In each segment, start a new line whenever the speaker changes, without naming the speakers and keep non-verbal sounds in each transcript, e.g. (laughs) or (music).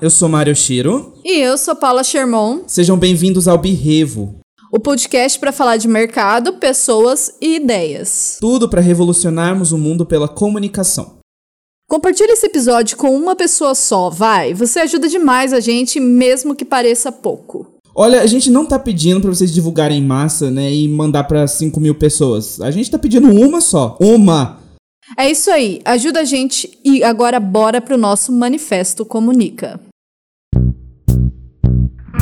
eu sou Mário Shiro.
E eu sou Paula Sherman.
Sejam bem-vindos ao Birrevo.
O podcast para falar de mercado, pessoas e ideias.
Tudo para revolucionarmos o mundo pela comunicação.
Compartilhe esse episódio com uma pessoa só, vai. Você ajuda demais a gente, mesmo que pareça pouco.
Olha, a gente não tá pedindo para vocês divulgarem em massa, né, e mandar para 5 mil pessoas. A gente tá pedindo uma só. Uma!
É isso aí, ajuda a gente e agora bora pro nosso Manifesto Comunica.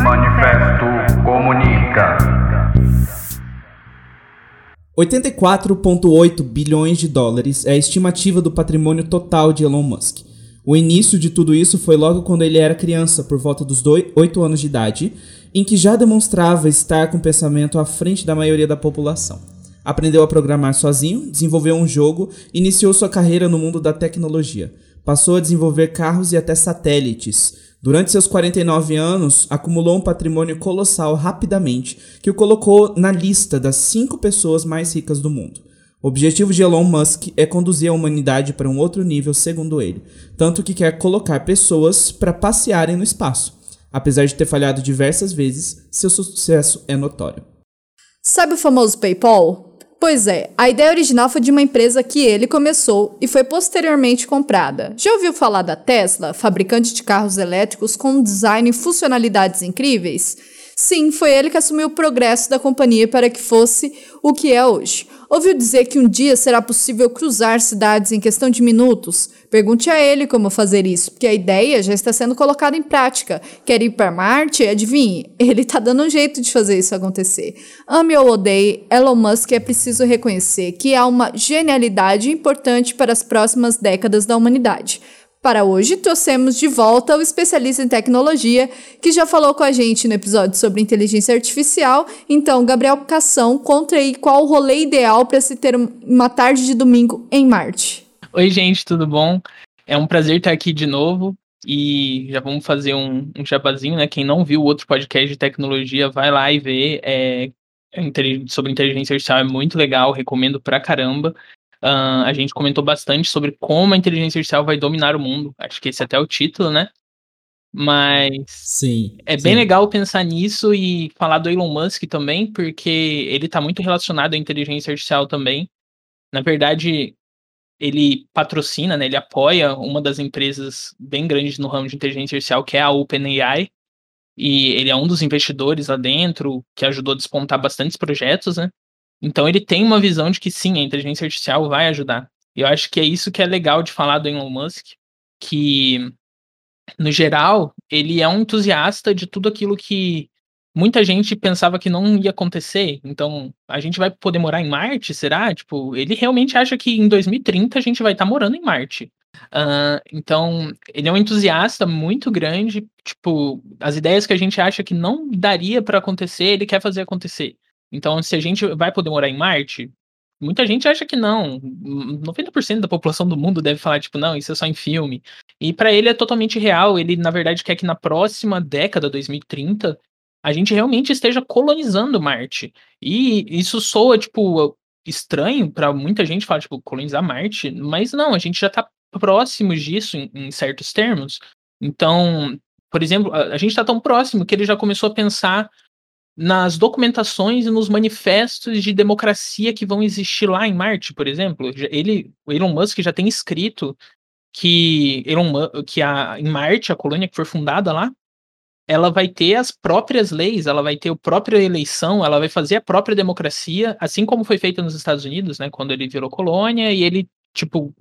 Manifesto Comunica.
84,8 bilhões de dólares é a estimativa do patrimônio total de Elon Musk. O início de tudo isso foi logo quando ele era criança, por volta dos 8 anos de idade, em que já demonstrava estar com pensamento à frente da maioria da população aprendeu a programar sozinho, desenvolveu um jogo iniciou sua carreira no mundo da tecnologia. Passou a desenvolver carros e até satélites. Durante seus 49 anos, acumulou um patrimônio colossal rapidamente, que o colocou na lista das cinco pessoas mais ricas do mundo. O objetivo de Elon Musk é conduzir a humanidade para um outro nível, segundo ele, tanto que quer colocar pessoas para passearem no espaço. Apesar de ter falhado diversas vezes, seu sucesso é notório.
Sabe o famoso PayPal? Pois é, a ideia original foi de uma empresa que ele começou e foi posteriormente comprada. Já ouviu falar da Tesla, fabricante de carros elétricos com design e funcionalidades incríveis? Sim, foi ele que assumiu o progresso da companhia para que fosse o que é hoje. Ouviu dizer que um dia será possível cruzar cidades em questão de minutos? Pergunte a ele como fazer isso, porque a ideia já está sendo colocada em prática. Quer ir para Marte? Adivinhe, ele está dando um jeito de fazer isso acontecer. Ame ou odeie, Elon Musk é preciso reconhecer que há uma genialidade importante para as próximas décadas da humanidade. Para hoje, trouxemos de volta o especialista em tecnologia, que já falou com a gente no episódio sobre inteligência artificial. Então, Gabriel Cação, conta aí qual o rolê ideal para se ter uma tarde de domingo em Marte.
Oi, gente, tudo bom? É um prazer estar aqui de novo. E já vamos fazer um, um jabazinho, né? Quem não viu o outro podcast de tecnologia, vai lá e vê. É, sobre inteligência artificial é muito legal, recomendo pra caramba. Uh, a gente comentou bastante sobre como a inteligência artificial vai dominar o mundo. Acho que esse é até o título, né? Mas
sim,
é
sim.
bem legal pensar nisso e falar do Elon Musk também, porque ele está muito relacionado à inteligência artificial também. Na verdade, ele patrocina, né, ele apoia uma das empresas bem grandes no ramo de inteligência artificial, que é a OpenAI. E ele é um dos investidores lá dentro, que ajudou a despontar bastantes projetos, né? Então ele tem uma visão de que sim, a inteligência artificial vai ajudar. E eu acho que é isso que é legal de falar do Elon Musk, que no geral ele é um entusiasta de tudo aquilo que muita gente pensava que não ia acontecer. Então, a gente vai poder morar em Marte, será? Tipo, ele realmente acha que em 2030 a gente vai estar tá morando em Marte. Uh, então, ele é um entusiasta muito grande. Tipo, as ideias que a gente acha que não daria para acontecer, ele quer fazer acontecer. Então, se a gente vai poder morar em Marte, muita gente acha que não. 90% da população do mundo deve falar, tipo, não, isso é só em filme. E para ele é totalmente real. Ele, na verdade, quer que na próxima década, 2030, a gente realmente esteja colonizando Marte. E isso soa, tipo, estranho para muita gente falar, tipo, colonizar Marte, mas não, a gente já tá próximo disso em, em certos termos. Então, por exemplo, a, a gente está tão próximo que ele já começou a pensar nas documentações e nos manifestos de democracia que vão existir lá em Marte, por exemplo. Ele, o Elon Musk já tem escrito que, Elon, que a, em Marte, a colônia que for fundada lá, ela vai ter as próprias leis, ela vai ter a própria eleição, ela vai fazer a própria democracia, assim como foi feito nos Estados Unidos, né, quando ele virou colônia, e ele, tipo,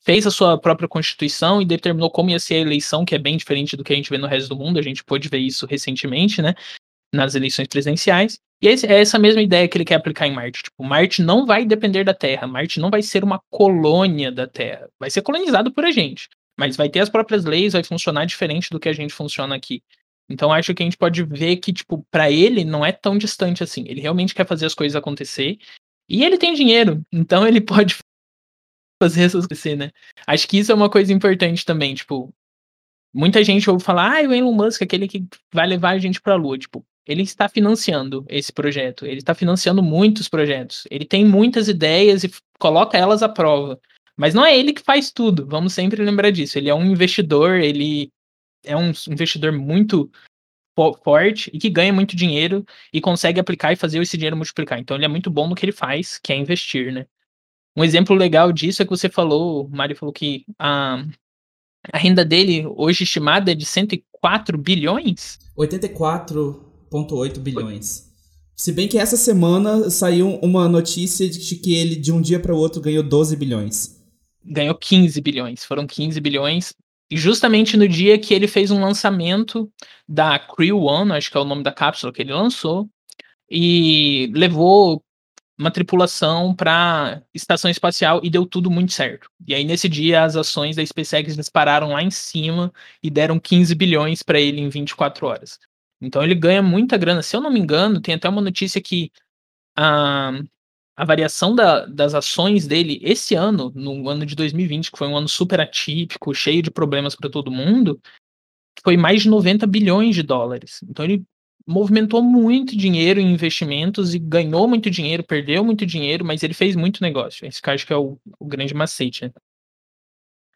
fez a sua própria constituição e determinou como ia ser a eleição, que é bem diferente do que a gente vê no resto do mundo, a gente pôde ver isso recentemente, né, nas eleições presidenciais. E é essa mesma ideia que ele quer aplicar em Marte. Tipo, Marte não vai depender da Terra. Marte não vai ser uma colônia da Terra. Vai ser colonizado por a gente. Mas vai ter as próprias leis, vai funcionar diferente do que a gente funciona aqui. Então acho que a gente pode ver que, tipo, para ele não é tão distante assim. Ele realmente quer fazer as coisas acontecer. E ele tem dinheiro. Então ele (laughs) pode fazer isso acontecer, né? Acho que isso é uma coisa importante também. Tipo, muita gente ouve falar, ah, o Elon Musk, aquele que vai levar a gente pra Lua. Tipo, ele está financiando esse projeto, ele está financiando muitos projetos, ele tem muitas ideias e coloca elas à prova. Mas não é ele que faz tudo, vamos sempre lembrar disso. Ele é um investidor, ele é um investidor muito forte e que ganha muito dinheiro e consegue aplicar e fazer esse dinheiro multiplicar. Então ele é muito bom no que ele faz, que é investir, né? Um exemplo legal disso é que você falou, o Mário falou que a, a renda dele hoje estimada é de 104 bilhões?
84,8 bilhões. Se bem que essa semana saiu uma notícia de que ele de um dia para o outro ganhou 12 bilhões.
Ganhou 15 bilhões, foram 15 bilhões e justamente no dia que ele fez um lançamento da Crew One, acho que é o nome da cápsula que ele lançou, e levou uma tripulação para estação espacial e deu tudo muito certo. E aí nesse dia as ações da SpaceX dispararam lá em cima e deram 15 bilhões para ele em 24 horas. Então ele ganha muita grana. Se eu não me engano, tem até uma notícia que a, a variação da, das ações dele esse ano, no ano de 2020, que foi um ano super atípico, cheio de problemas para todo mundo, foi mais de 90 bilhões de dólares. Então ele movimentou muito dinheiro em investimentos e ganhou muito dinheiro, perdeu muito dinheiro, mas ele fez muito negócio. Esse que acho que é o, o grande macete. Né?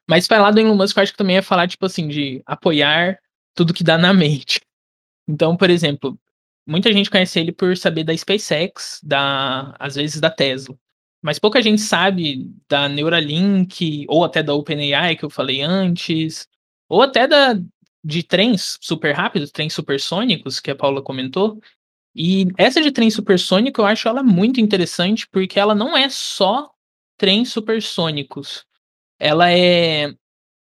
Mas falar do Elon Musk, eu acho que também é falar, tipo assim, de apoiar tudo que dá na (laughs) mente. Então, por exemplo, muita gente conhece ele por saber da SpaceX, da, às vezes da Tesla. Mas pouca gente sabe da Neuralink, ou até da OpenAI, que eu falei antes, ou até da, de trens super rápidos, trens supersônicos, que a Paula comentou. E essa de trem supersônico, eu acho ela muito interessante, porque ela não é só trens supersônicos. Ela é,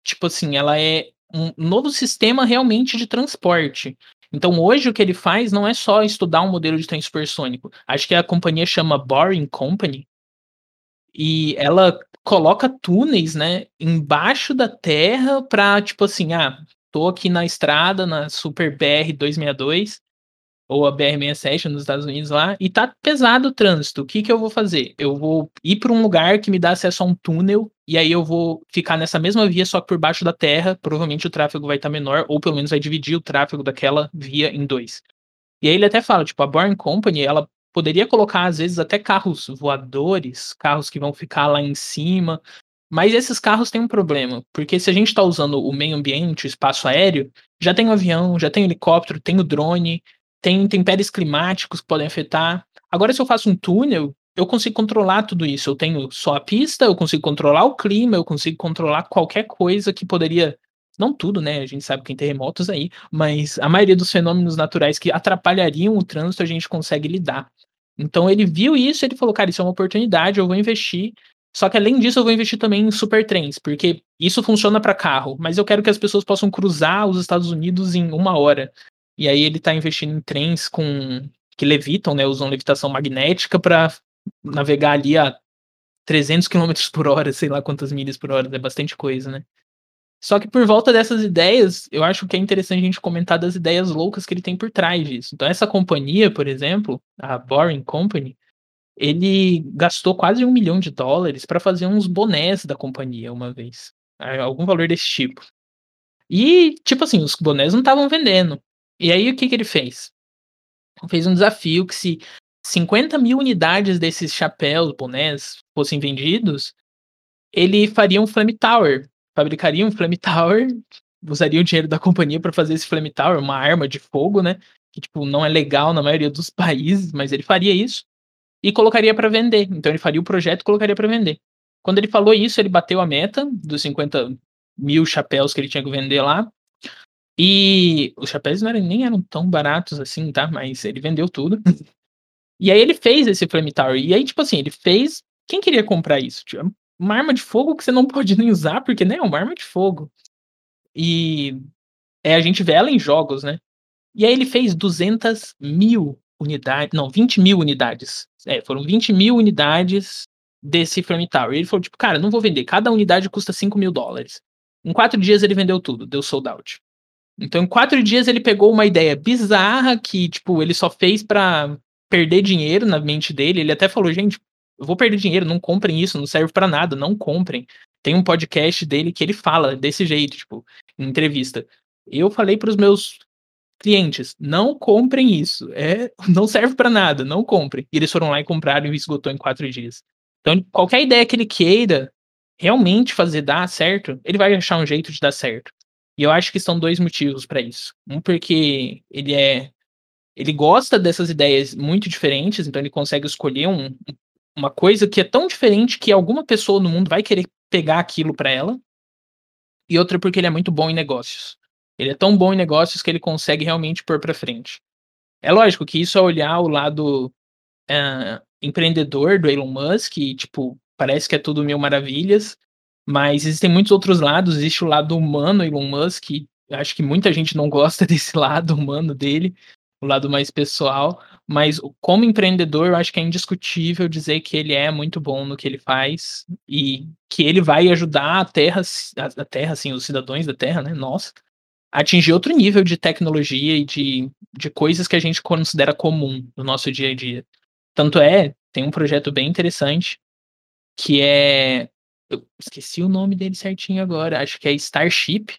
tipo assim, ela é um novo sistema realmente de transporte. Então, hoje, o que ele faz não é só estudar um modelo de trem supersônico. Acho que a companhia chama Boring Company. E ela coloca túneis, né, embaixo da terra para tipo assim, ah, tô aqui na estrada, na Super BR 262, ou a BR-67 nos Estados Unidos lá, e tá pesado o trânsito. O que que eu vou fazer? Eu vou ir para um lugar que me dá acesso a um túnel, e aí eu vou ficar nessa mesma via, só que por baixo da terra. Provavelmente o tráfego vai estar tá menor, ou pelo menos vai dividir o tráfego daquela via em dois. E aí ele até fala, tipo, a Boring Company, ela poderia colocar, às vezes, até carros voadores, carros que vão ficar lá em cima, mas esses carros têm um problema, porque se a gente está usando o meio ambiente, o espaço aéreo, já tem o avião, já tem o helicóptero, tem o drone, tem intempéries climáticos que podem afetar. Agora, se eu faço um túnel, eu consigo controlar tudo isso. Eu tenho só a pista, eu consigo controlar o clima, eu consigo controlar qualquer coisa que poderia. Não tudo, né? A gente sabe que tem terremotos aí, mas a maioria dos fenômenos naturais que atrapalhariam o trânsito a gente consegue lidar. Então ele viu isso ele falou, cara, isso é uma oportunidade, eu vou investir. Só que além disso, eu vou investir também em super trens, porque isso funciona para carro, mas eu quero que as pessoas possam cruzar os Estados Unidos em uma hora. E aí ele está investindo em trens com que levitam, né, usam levitação magnética para navegar ali a 300 km por hora, sei lá quantas milhas por hora, é bastante coisa, né? Só que por volta dessas ideias, eu acho que é interessante a gente comentar das ideias loucas que ele tem por trás disso. Então essa companhia, por exemplo, a Boring Company, ele gastou quase um milhão de dólares para fazer uns bonés da companhia uma vez. Algum valor desse tipo. E, tipo assim, os bonés não estavam vendendo. E aí o que, que ele fez? Fez um desafio que se 50 mil unidades desses chapéus, bonés, fossem vendidos, ele faria um Flame Tower. Fabricaria um Flame (laughs) Tower, usaria o dinheiro da companhia para fazer esse Flame Tower, uma arma de fogo, né? Que, tipo, não é legal na maioria dos (laughs) países, mas ele faria isso. E colocaria para vender. Então ele faria o projeto e colocaria para vender. Quando ele falou isso, ele bateu a meta dos 50 mil chapéus que ele tinha que vender lá. E os chapéus não eram, nem eram tão baratos assim, tá? Mas ele vendeu tudo. e aí ele fez esse Flame Tower. E aí, tipo assim, ele fez. Quem queria comprar isso? Tipo, uma arma de fogo que você não (laughs) pode nem usar, porque né, é uma arma de fogo. E é, a gente vê ela em jogos, né? E aí ele fez 200 mil unidades, não, 20 mil unidades. É, foram 20 mil unidades desse Flame Tower. E ele falou, tipo, cara, não vou vender. Cada unidade custa 5 mil dólares. Em quatro dias ele vendeu tudo, deu sold out. Então, em quatro dias, ele pegou uma ideia bizarra que, tipo, ele só fez para perder dinheiro na mente dele. Ele até falou, gente, eu vou perder dinheiro, não comprem isso, não serve para nada, não comprem. Tem um podcast dele que ele fala desse jeito, tipo, em entrevista. Eu falei para os meus clientes, não comprem isso, é, (laughs) não serve para nada, não comprem. E eles foram lá e compraram e esgotou em quatro dias. Então, qualquer ideia que ele queira realmente fazer dar certo, ele vai achar um jeito de dar certo. E eu acho que são dois motivos para isso. Um porque ele é ele gosta dessas ideias muito diferentes, então ele consegue escolher um, uma coisa que é tão diferente que alguma pessoa no mundo vai querer pegar aquilo para ela. E outra porque ele é muito bom em negócios. Ele é tão bom em negócios que ele consegue realmente pôr para frente. É lógico que isso é olhar o lado uh, empreendedor do Elon Musk, e, tipo, parece que é tudo mil maravilhas, mas existem muitos outros lados. Existe o lado humano Elon Musk, acho que muita gente não gosta (laughs) desse lado humano dele, o lado mais pessoal, mas como empreendedor, eu acho que é indiscutível dizer que ele é muito bom no que ele faz e que ele vai ajudar a Terra, a Terra, assim, os cidadãos da Terra, né? Nossa, a atingir outro nível de tecnologia e de, de coisas que a gente considera comum no nosso dia a dia. Tanto é, tem um projeto bem interessante que é. Eu esqueci o nome dele certinho agora, acho que é Starship,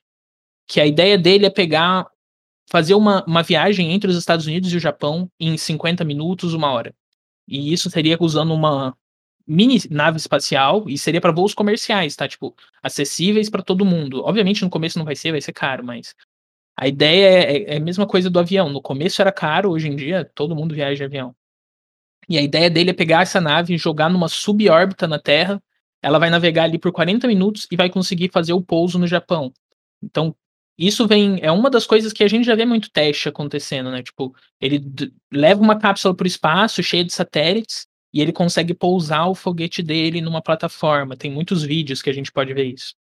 que a ideia dele é pegar fazer uma, uma viagem entre os Estados Unidos e o Japão em 50 minutos, uma hora. E isso seria usando uma mini nave espacial e seria para voos comerciais, tá? Tipo, acessíveis para todo mundo. Obviamente no começo não vai ser, vai ser caro, mas a ideia é, é, é a mesma coisa do avião. No começo era caro, hoje em dia todo mundo viaja de avião. E a ideia dele é pegar essa nave e jogar numa subórbita na Terra. Ela vai navegar ali por 40 minutos e vai conseguir fazer o pouso no Japão. Então, isso vem. É uma das coisas que a gente já vê muito teste acontecendo, né? Tipo, ele leva uma cápsula para o espaço cheia de satélites e ele consegue pousar o foguete dele numa plataforma. Tem muitos vídeos que a gente pode ver isso.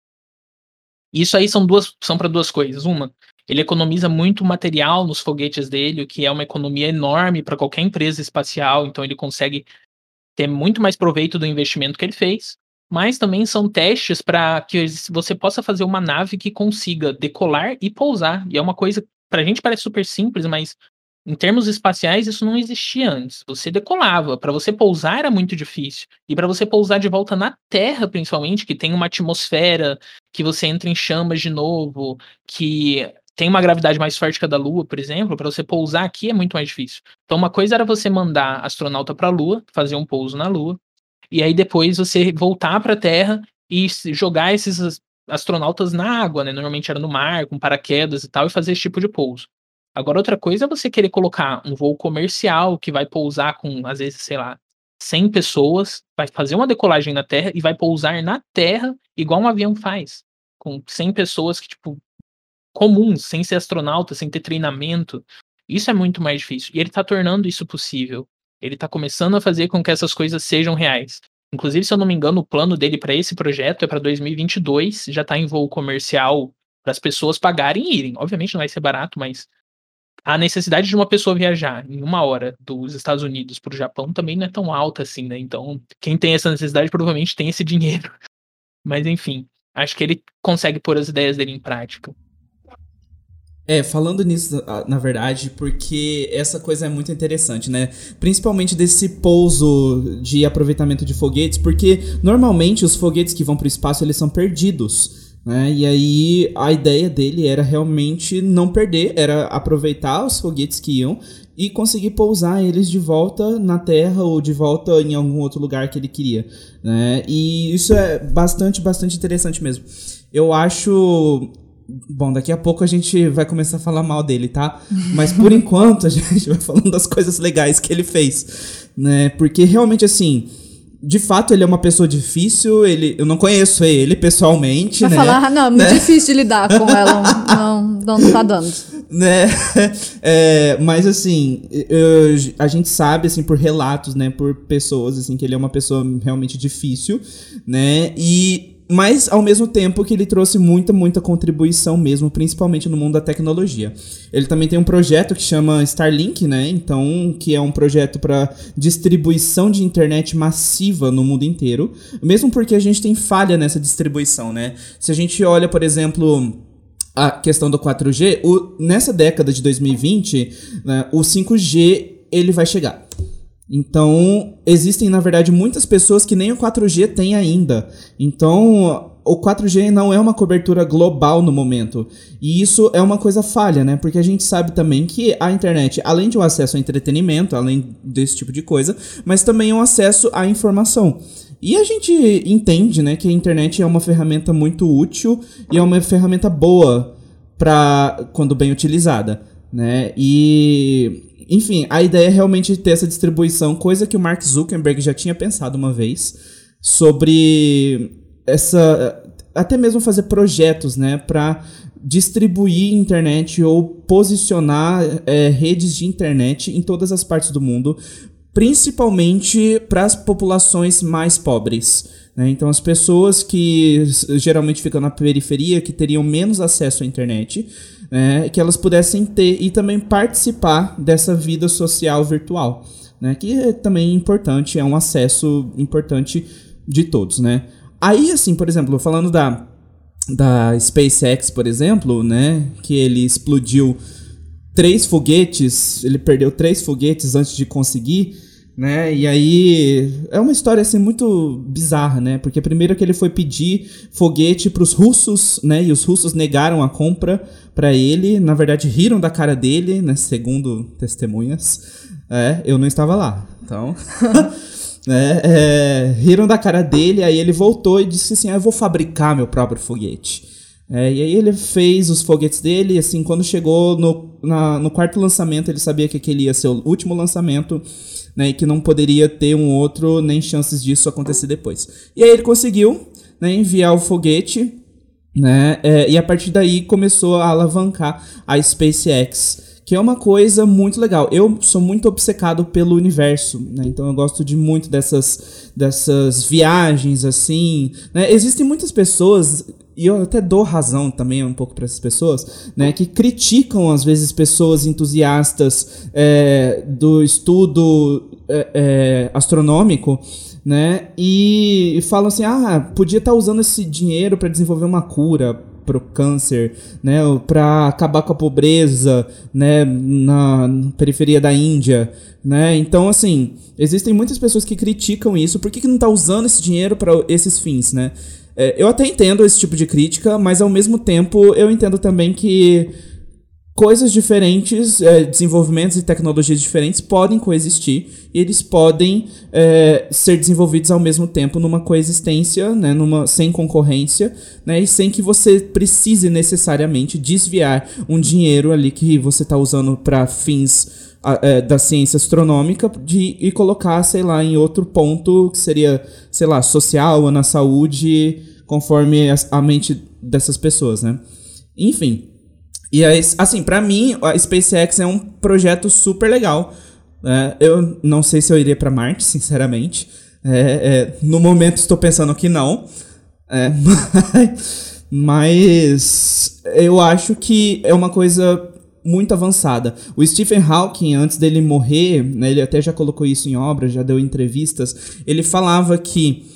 Isso aí são duas são para duas coisas. Uma, ele economiza muito material nos foguetes dele, o que é uma economia enorme para qualquer empresa espacial, então ele consegue ter muito mais proveito do investimento que ele fez mas também são testes para que você possa fazer uma nave que consiga decolar e pousar. E é uma coisa, para a gente parece super simples, mas em termos espaciais isso não existia antes. Você decolava, para você pousar era muito difícil. E para você pousar de volta na Terra, principalmente, que tem uma atmosfera, que você entra em chamas de novo, que tem uma gravidade mais forte que a da Lua, por exemplo, para você pousar aqui é muito mais difícil. Então, uma coisa era você mandar astronauta para a Lua, fazer um pouso na Lua, e aí depois você voltar para a Terra e jogar esses astronautas na água, né? Normalmente era no mar, com paraquedas e tal, e fazer esse tipo de pouso. Agora, outra coisa é você querer colocar um voo comercial que vai pousar com, às vezes, sei lá, 100 pessoas, vai fazer uma decolagem na Terra e vai pousar na Terra igual um avião faz, com 100 pessoas que, tipo, comuns, sem ser astronauta, sem ter treinamento. Isso é muito mais difícil. E ele está tornando isso possível. Ele está começando a fazer com que essas coisas sejam reais. Inclusive, se eu não me engano, o plano dele para esse projeto é para 2022, já está em voo comercial para as pessoas pagarem e irem. Obviamente não vai ser barato, mas a necessidade de uma pessoa viajar em uma hora dos Estados Unidos para o Japão também não é tão alta assim, né? Então, quem tem essa necessidade provavelmente tem esse (laughs) dinheiro. Mas enfim, acho que ele consegue pôr as ideias dele em prática.
É, falando nisso, na verdade, porque essa coisa é muito interessante, né? Principalmente desse pouso de aproveitamento de foguetes, porque normalmente os foguetes que vão para o espaço eles são perdidos. Né? E aí a ideia dele era realmente não perder, era aproveitar os foguetes que iam e conseguir pousar eles de volta na Terra ou de volta em algum outro lugar que ele queria. Né? E isso é bastante, bastante interessante mesmo. Eu acho Bom, daqui a pouco a gente vai começar a falar mal dele, tá? Mas por (laughs) enquanto a gente vai falando das coisas legais que ele fez, né? Porque realmente assim, de fato ele é uma pessoa difícil, ele eu não conheço ele pessoalmente,
vai
né?
falar, ah, não, é muito né? difícil de lidar com ela, (laughs) não, não, não tá dando.
Né? (laughs) É, mas assim, eu, a gente sabe assim por relatos, né, por pessoas assim que ele é uma pessoa realmente difícil, né? E mas ao mesmo tempo que ele trouxe muita, muita contribuição mesmo, principalmente no mundo da tecnologia. Ele também tem um projeto que chama Starlink, né? Então, que é um projeto para distribuição de internet massiva no mundo inteiro, mesmo porque a gente tem falha nessa distribuição, né? Se a gente olha, por exemplo, a questão do 4G, o, nessa década de 2020, né, o 5G ele vai chegar. Então, existem, na verdade, muitas pessoas que nem o 4G tem ainda. Então, o 4G não é uma cobertura global no momento. E isso é uma coisa falha, né? Porque a gente sabe também que a internet, além de um acesso ao entretenimento, além desse tipo de coisa, mas também é um acesso à informação. E a gente entende, né, que a internet é uma ferramenta muito útil e é uma ferramenta boa para quando bem utilizada, né? E enfim, a ideia é realmente ter essa distribuição, coisa que o Mark Zuckerberg já tinha pensado uma vez sobre essa até mesmo fazer projetos, né, para distribuir internet ou posicionar é, redes de internet em todas as partes do mundo, principalmente para as populações mais pobres. Né? Então, as pessoas que geralmente ficam na periferia, que teriam menos acesso à internet, né? que elas pudessem ter e também participar dessa vida social virtual, né? que é também importante, é um acesso importante de todos. Né? Aí, assim, por exemplo, falando da, da SpaceX, por exemplo, né, que ele explodiu três foguetes, ele perdeu três foguetes antes de conseguir, né? E aí é uma história assim muito bizarra, né? Porque primeiro que ele foi pedir foguete para os russos, né? E os russos negaram a compra para ele, na verdade riram da cara dele, né? Segundo testemunhas. É, eu não estava lá, então. (laughs) é, é, riram da cara dele, aí ele voltou e disse assim: ah, eu vou fabricar meu próprio foguete. É, e aí ele fez os foguetes dele, e assim, quando chegou no, na, no quarto lançamento, ele sabia que aquele ia ser o último lançamento, né, e que não poderia ter um outro, nem chances disso acontecer depois. E aí ele conseguiu né, enviar o foguete, né, é, e a partir daí começou a alavancar a SpaceX, que é uma coisa muito legal. Eu sou muito obcecado pelo universo, né? Então eu gosto de muito dessas, dessas viagens assim. Né? Existem muitas pessoas e eu até dou razão também um pouco para essas pessoas, né, que criticam às vezes pessoas entusiastas é, do estudo é, é, astronômico, né, e, e falam assim, ah, podia estar tá usando esse dinheiro para desenvolver uma cura para o câncer, né, para acabar com a pobreza, né, na periferia da Índia, né? Então, assim, existem muitas pessoas que criticam isso. Por que, que não está usando esse dinheiro para esses fins, né? É, eu até entendo esse tipo de crítica, mas ao mesmo tempo eu entendo também que coisas diferentes, é, desenvolvimentos e tecnologias diferentes podem coexistir e eles podem é, ser desenvolvidos ao mesmo tempo numa coexistência, né, numa, sem concorrência, né, e sem que você precise necessariamente desviar um dinheiro ali que você está usando para fins é, da ciência astronômica de, e colocar, sei lá, em outro ponto que seria, sei lá, social ou na saúde, conforme a, a mente dessas pessoas, né? Enfim. E aí, assim, para mim, a SpaceX é um projeto super legal. É, eu não sei se eu iria para Marte, (laughs) sinceramente. É, é, no momento estou pensando que não. É, (laughs) mas eu acho que é uma coisa muito avançada. O Stephen Hawking, antes dele morrer, né, ele até já colocou isso em obras, já deu entrevistas, ele falava que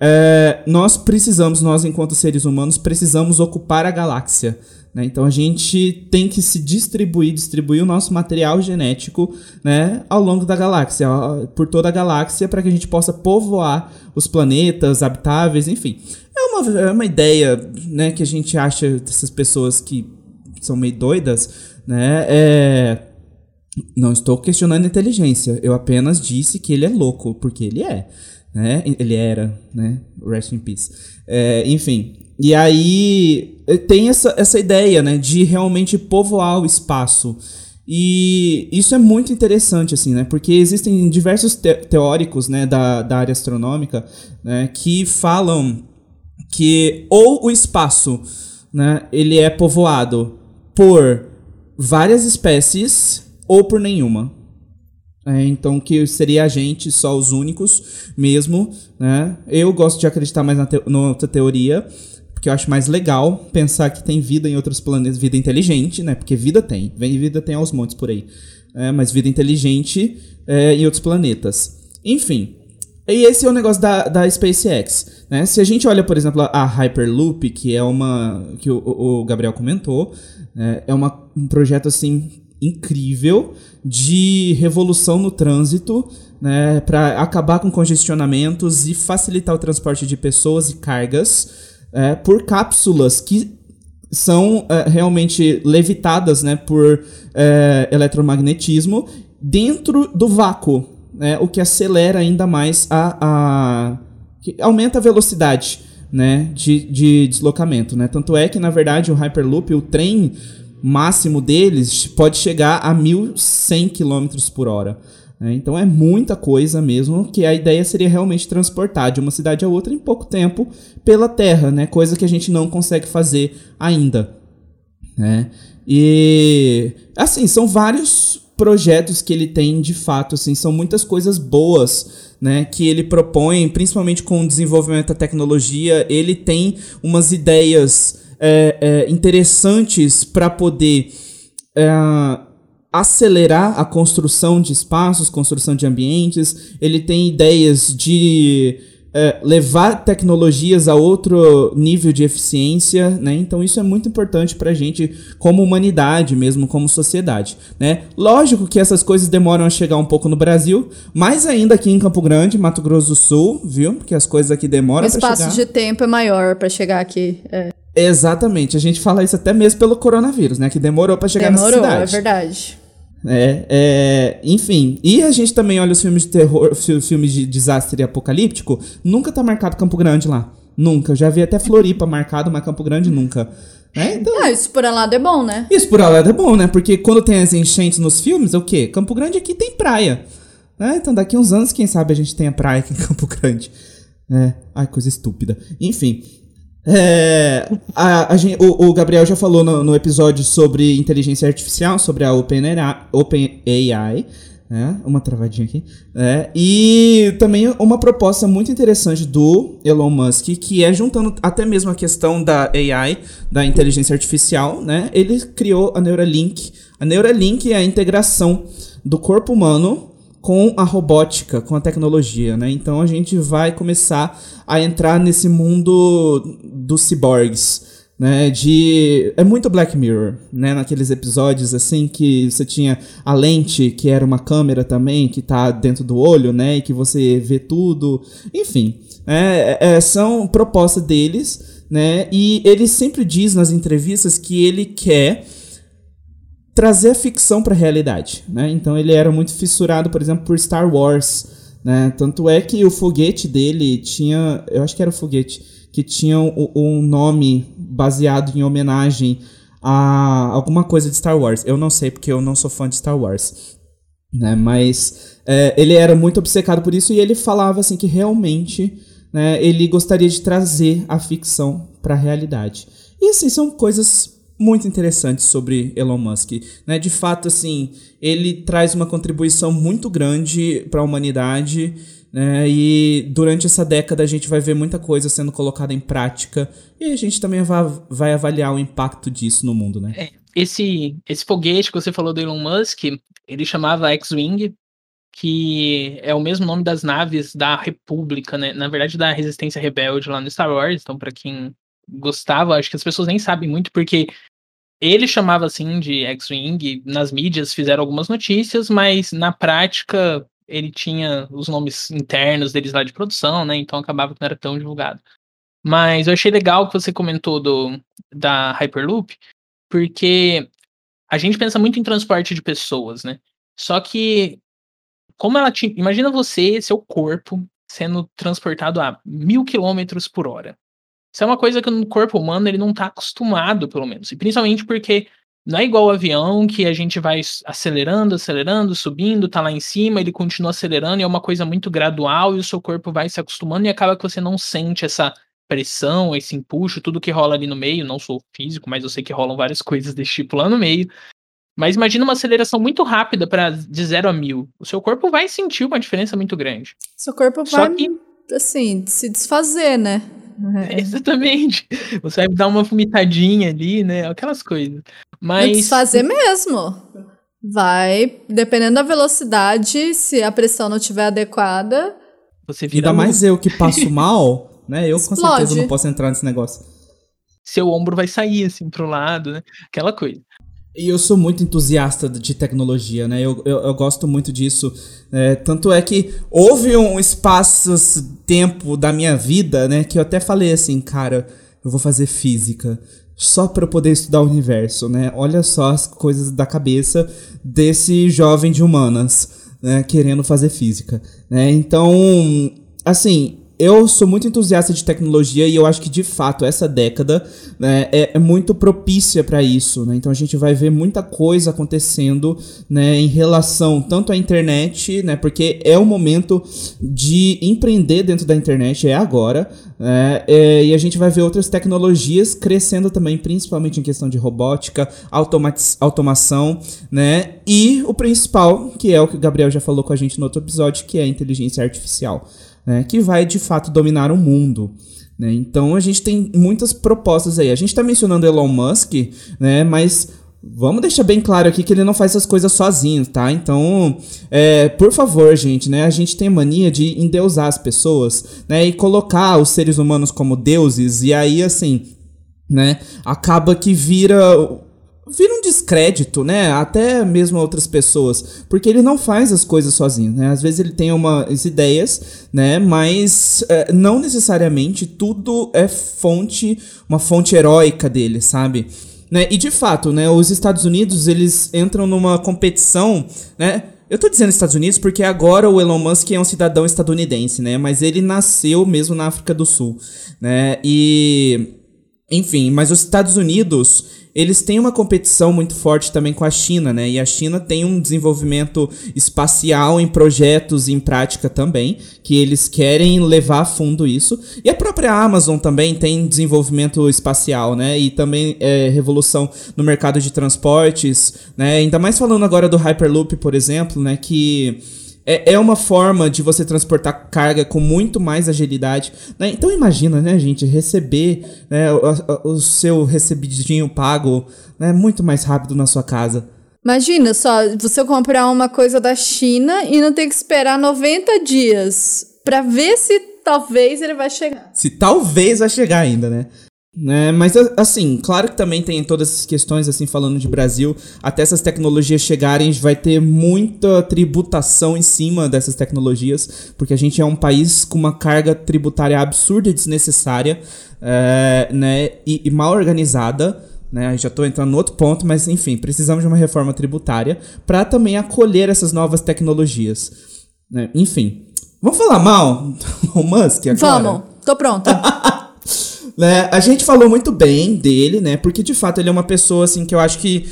é, nós precisamos, nós enquanto seres humanos, precisamos ocupar a galáxia. Né? Então a gente tem que se distribuir, distribuir o nosso material genético né, ao longo da galáxia, por toda a galáxia, para que a gente possa povoar os planetas habitáveis, enfim. É uma, é uma ideia né, que a gente acha dessas pessoas que são meio doidas, né? É... Não estou questionando a inteligência. Eu apenas disse que ele é louco, porque ele é. Né? Ele era, né? Rest in peace. É, enfim. E aí tem essa, essa ideia, né? De realmente povoar o espaço. E isso é muito interessante, assim, né? Porque existem diversos te teóricos né, da, da área astronômica né, que falam que ou o espaço né, ele é povoado por várias espécies ou por nenhuma. É, então, que seria a gente, só os únicos mesmo. Né? Eu gosto de acreditar mais na, te na outra teoria, porque eu acho mais legal pensar que tem vida em outros planetas, vida inteligente, né? Porque vida tem, vem vida tem aos montes por aí. É, mas vida inteligente é, em outros planetas. Enfim, e esse é o negócio da, da SpaceX. Né? Se a gente olha, por exemplo, a Hyperloop, que é uma. que o, o Gabriel comentou, é, é uma, um projeto assim incrível de revolução no trânsito, né, para acabar com congestionamentos e facilitar o transporte de pessoas e cargas é, por cápsulas que são é, realmente levitadas né, por é, eletromagnetismo dentro do vácuo né, o que acelera ainda mais a, a aumenta a velocidade né, de, de deslocamento, né? Tanto é que, na verdade, o Hyperloop, o trem máximo deles pode chegar a 1.100 km por hora. Né? Então é muita coisa mesmo, que a ideia seria realmente transportar de uma cidade a outra em pouco tempo pela terra, né? Coisa que a gente não consegue fazer ainda. Né? E assim, são vários projetos que ele tem de fato, assim, são muitas coisas boas, né, que ele propõe, principalmente com o desenvolvimento da tecnologia, ele tem umas ideias é, é, interessantes para poder é, acelerar a construção de espaços, construção de ambientes. Ele tem ideias de é, levar tecnologias a outro nível de eficiência, né? Então isso é muito importante para a gente como humanidade mesmo, como sociedade, né? Lógico que essas coisas demoram a chegar um pouco no Brasil, mais ainda aqui em Campo Grande, Mato Grosso do Sul, viu? Porque as coisas aqui demoram
O espaço de tempo é maior para chegar aqui. É.
Exatamente. A gente fala isso até mesmo pelo coronavírus, né? Que demorou para chegar
demorou,
nessa cidade.
é verdade.
É, é, enfim, e a gente também olha os filmes de terror, filmes de desastre apocalíptico, nunca tá marcado Campo Grande lá. Nunca. Já vi até Floripa marcado, mas Campo Grande nunca. É, então,
Ah, isso por um lado é bom, né?
isso por lá é bom, né? Porque quando tem as enchentes nos filmes, é o quê? Campo Grande aqui tem praia. Né? Então daqui uns anos, quem sabe a gente tenha praia aqui em Campo Grande. É, ai, coisa estúpida. Enfim. É, a, a gente- o, o Gabriel já falou no, no episódio sobre inteligência artificial, sobre a OpenAI, OpenAI né? Uma travadinha aqui. É, e também uma proposta muito interessante do Elon Musk, que é juntando até mesmo a questão da AI, da inteligência artificial, né? Ele criou a Neuralink. A Neuralink é a integração do corpo humano com a robótica, com a tecnologia, né? Então a gente vai começar a entrar nesse mundo dos ciborgues, né? De é muito Black Mirror, né? Naqueles episódios assim que você tinha a lente que era uma câmera também que tá dentro do olho, né? E que você vê tudo, enfim, é, é, são propostas deles, né? E ele sempre diz nas entrevistas que ele quer trazer a ficção para a realidade, né? Então ele era muito fissurado, por exemplo, por Star Wars, né? Tanto é que o foguete dele tinha, eu acho que era o foguete que tinha um, um nome baseado em homenagem a alguma coisa de Star Wars. Eu não sei porque eu não sou fã de Star Wars, né? Mas é, ele era muito obcecado por isso e ele falava assim que realmente, né? Ele gostaria de trazer a ficção para a realidade. E assim são coisas muito interessantes sobre Elon Musk, né? De fato, assim, ele traz uma contribuição muito grande para a humanidade, né? E durante essa década a gente vai ver muita coisa sendo colocada em prática e a gente também vai, avaliar o impacto disso no mundo, né?
É, esse, esse foguete que você falou do Elon Musk, ele chamava X-Wing, que é o mesmo nome das naves da República, né? Na verdade, da Resistência Rebelde lá no Star Wars. Então, para quem gostava, acho que as pessoas nem sabem muito, porque ele chamava assim de X-Wing, nas mídias fizeram algumas notícias, mas na prática ele tinha os nomes internos deles lá de produção, né? Então acabava que não era tão divulgado. Mas eu achei legal que você comentou do da Hyperloop, porque a gente pensa muito em transporte de pessoas, né? Só que como ela te, imagina você, seu corpo sendo transportado a mil quilômetros por hora. Isso é uma coisa que no corpo humano ele não está acostumado, pelo menos. E principalmente porque não é igual o avião que a gente vai acelerando, acelerando, subindo, tá lá em cima, ele continua acelerando e é uma coisa muito gradual e o seu corpo vai se acostumando e acaba que você não sente essa pressão, esse empuxo, tudo que rola ali no meio. Não sou físico, mas eu sei que rolam várias (laughs) coisas desse tipo lá no meio. Mas imagina uma aceleração muito rápida para de 0 a mil. O seu corpo vai sentir uma diferença muito grande.
Seu corpo
Só
vai,
que-
assim, se desfazer, né? (laughs) É.
Exatamente. Você vai dar uma vomitadinha ali, né? Aquelas coisas. Mas
desfazer mesmo. Vai, dependendo da velocidade, se a pressão não estiver adequada,
você vira
Ainda mais eu que passo (laughs) mal, né? Eu com
Explode.
certeza não posso entrar nesse negócio.
seu ombro vai sair assim pro lado, né? Aquela coisa.
E eu sou muito entusiasta de tecnologia, né? Eu, eu, eu gosto muito disso. É, tanto é que houve um espaço-tempo da minha vida, né? Que eu até falei assim, cara, eu vou fazer física. Só para poder estudar o universo, né? Olha só as coisas da cabeça desse jovem de humanas, né? Querendo fazer física, né? Então, assim, eu sou muito entusiasta de tecnologia e eu acho que de fato essa década né, é, é, muito propícia para isso. Né? Então a gente vai ver muita coisa acontecendo né, em relação tanto à internet, né, porque é o momento de empreender dentro da internet, é agora. Né, é, e a gente vai ver outras tecnologias crescendo também, principalmente em questão de robótica, automação, né? E o principal, que é o que o Gabriel já falou com a gente no outro episódio, que é a inteligência artificial né, que vai de fato dominar o mundo. Né? Então a gente tem muitas propostas aí. A gente está mencionando Elon Musk, né, mas Vamos deixar bem claro aqui que ele não faz essas coisas sozinho, tá? Então, é, por favor, gente, né? A gente tem mania de endeusar as pessoas, né? E colocar os seres humanos como deuses, e aí, assim, né? Acaba que vira vira um descrédito, né? Até mesmo outras pessoas, porque ele não faz as coisas sozinho, né? Às vezes ele tem umas ideias, né? Mas é, não necessariamente tudo é fonte, uma fonte heróica dele, sabe? Né? E de fato, né? Os Estados Unidos eles entram numa competição, né? Eu tô dizendo Estados Unidos porque agora o Elon Musk é um cidadão estadunidense, né? Mas ele nasceu mesmo na África do Sul, né? E enfim, mas os Estados Unidos eles têm uma competição muito forte também com a China, né? E a China tem um desenvolvimento espacial em projetos e em prática também, que eles querem levar a fundo isso. E a própria Amazon também tem desenvolvimento espacial, né? E também é, revolução no mercado de transportes, né? Ainda mais falando agora do Hyperloop, por exemplo, né? Que é, é uma forma de você transportar carga com muito mais agilidade. Né? Então imagina, né, gente, receber né, o, o, seu recebidinho pago né, muito mais rápido na sua casa.
Imagina só, você comprar uma coisa da China e não ter que esperar 90 dias para ver se talvez ele vai chegar.
Se talvez vai chegar ainda, né? Né? Mas assim, claro que também tem todas essas questões, assim, falando de Brasil, até essas tecnologias chegarem, vai ter muita tributação em cima dessas tecnologias, porque a gente é um país com uma carga tributária absurda e desnecessária, é, né? E, e, mal organizada. Né, já estou entrando no outro ponto, mas enfim, precisamos de uma reforma tributária para também acolher essas novas tecnologias. Né? Enfim, vamos falar mal (laughs) Musk agora?
Vamos, tô pronta. (laughs)
Né? A gente falou muito bem dele, né? Porque de fato ele é uma pessoa assim que eu acho que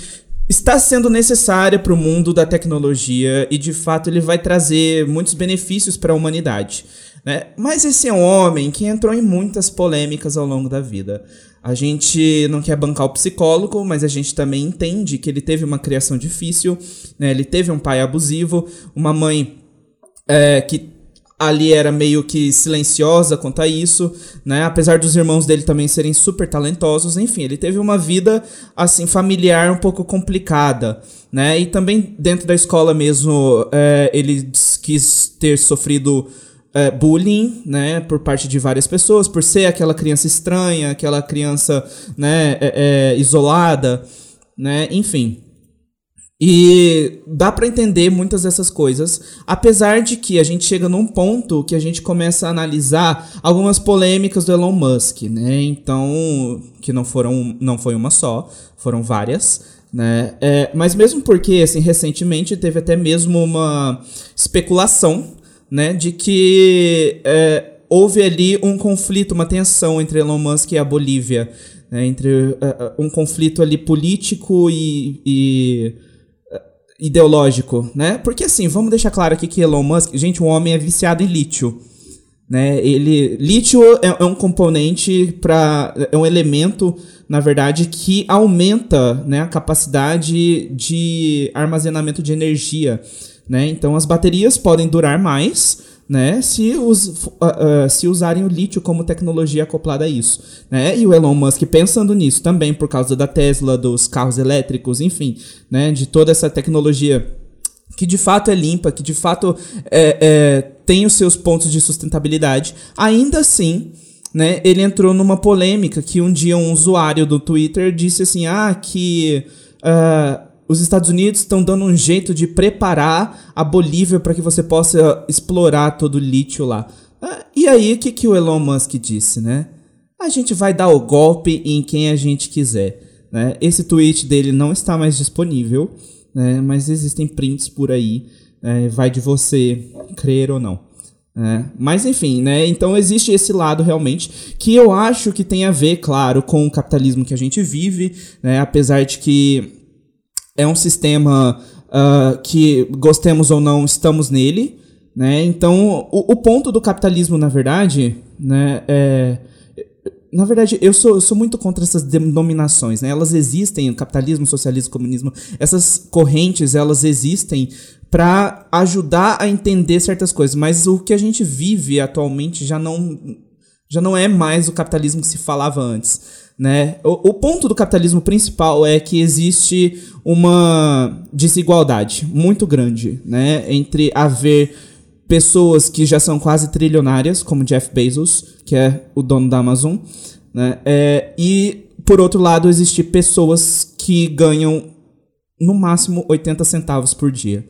está sendo necessária para o mundo da tecnologia e de fato ele vai trazer muitos benefícios para a humanidade. Né? Mas esse é um homem que entrou em muitas polêmicas ao longo da vida. A gente não quer bancar o psicólogo, mas a gente também entende que ele teve uma criação difícil, né? ele teve um pai abusivo, uma mãe é, que ali era meio que silenciosa quanto a isso, né? Apesar dos irmãos dele também serem super talentosos, enfim, ele teve uma vida assim familiar um pouco complicada, né? E também dentro da escola mesmo, é, ele quis ter sofrido é, bullying, né, por parte de várias pessoas, por ser aquela criança estranha, aquela criança, né, é, é isolada, né? Enfim. E dá para entender muitas dessas coisas, apesar de que a gente chega num ponto que a gente começa a analisar algumas polêmicas do Elon Musk, né? Então, que não foram, não foi uma só, foram várias, né? É, mas mesmo porque, assim, recentemente teve até mesmo uma especulação, né, de que é, houve ali um conflito, uma tensão entre Elon Musk e a Bolívia, né? entre uh, um conflito ali político e, e ideológico, né? Porque assim, vamos deixar claro aqui que Elon Musk, gente, o homem é viciado em lítio, né? Ele, lítio é, é um componente para, é um elemento, na verdade, que aumenta, né, a capacidade de armazenamento de energia, né? Então as baterias podem durar mais, né, se, uh, uh, se usarem o lítio como tecnologia acoplada a isso. Né? E o Elon Musk pensando nisso também, por causa da Tesla, dos carros elétricos, enfim, né, de toda essa tecnologia que de fato é limpa, que de fato é, é, tem os seus pontos de sustentabilidade, ainda assim. Né, ele entrou numa polêmica que um dia um usuário do Twitter disse assim: ah, que uh, os Estados Unidos estão dando um jeito de preparar a Bolívia para que você possa explorar todo o lítio lá. Ah, e aí, o que, que o Elon Musk disse, né? A gente vai dar o golpe em quem a gente quiser. Né? Esse tweet dele não está mais disponível, né? mas existem prints por aí. É, vai de você crer ou não. É, mas enfim, né? Então existe esse lado realmente que eu acho que tem a ver, claro, com o capitalismo que a gente vive, né? Apesar de que é um sistema uh, que, gostemos ou não, estamos nele, né? Então o, o ponto do capitalismo, na verdade, né? É, na verdade, eu sou, eu sou muito contra essas denominações, né? Elas existem, capitalismo, socialismo, comunismo, essas correntes, elas existem para ajudar a entender certas coisas, mas o que a gente vive atualmente já não já não é mais o capitalismo que se falava antes, né? O, o ponto do capitalismo principal é que existe uma desigualdade muito grande, né, entre haver pessoas que já são quase trilionárias, como Jeff Bezos, que é o dono da Amazon, né? É, e, por outro lado, existir pessoas que ganham no máximo 80 centavos por dia.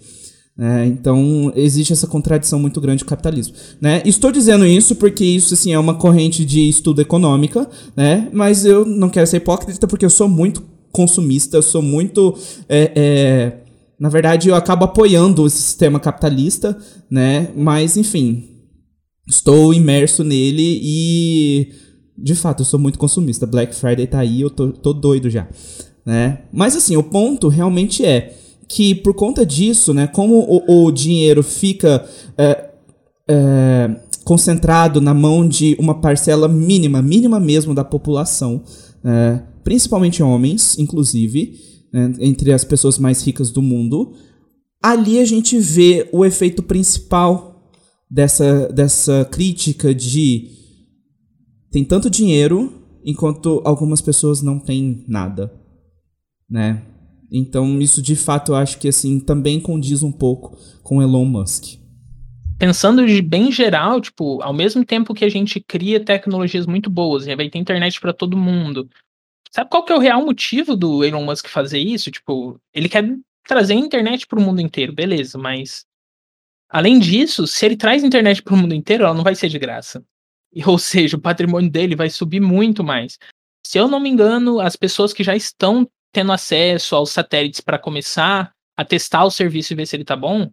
É, então existe essa contradição muito grande do capitalismo. Né? Estou dizendo isso porque isso assim, é uma corrente de estudo econômica, né? mas eu não quero ser hipócrita porque eu sou muito consumista, eu sou muito. É, é, na verdade, eu acabo apoiando o sistema capitalista, né? Mas, enfim, estou imerso nele e. De fato, eu sou muito consumista. Black Friday tá aí, eu tô, tô doido já. Né? Mas assim, o ponto realmente é que por conta disso, né, como o, o dinheiro fica é, é, concentrado na mão de uma parcela mínima, mínima mesmo da população, é, principalmente homens, inclusive, né, entre as pessoas mais ricas do mundo, ali a gente vê o efeito principal dessa, dessa crítica de tem tanto dinheiro enquanto algumas pessoas não têm nada, né? Então isso de fato eu acho que assim também condiz um pouco com Elon Musk.
Pensando de bem geral, tipo, ao mesmo tempo que a gente cria tecnologias muito boas, e vai ter internet para todo mundo, Sabe qual que é o real motivo do Elon Musk fazer isso? Tipo, ele quer trazer internet para o mundo inteiro, beleza, mas além disso, se ele traz internet para o mundo inteiro, ela não vai ser de graça. Ou seja, o patrimônio dele vai subir muito mais. Se eu não me engano, as pessoas que já estão tendo acesso aos satélites para começar a testar o serviço e ver se ele tá bom,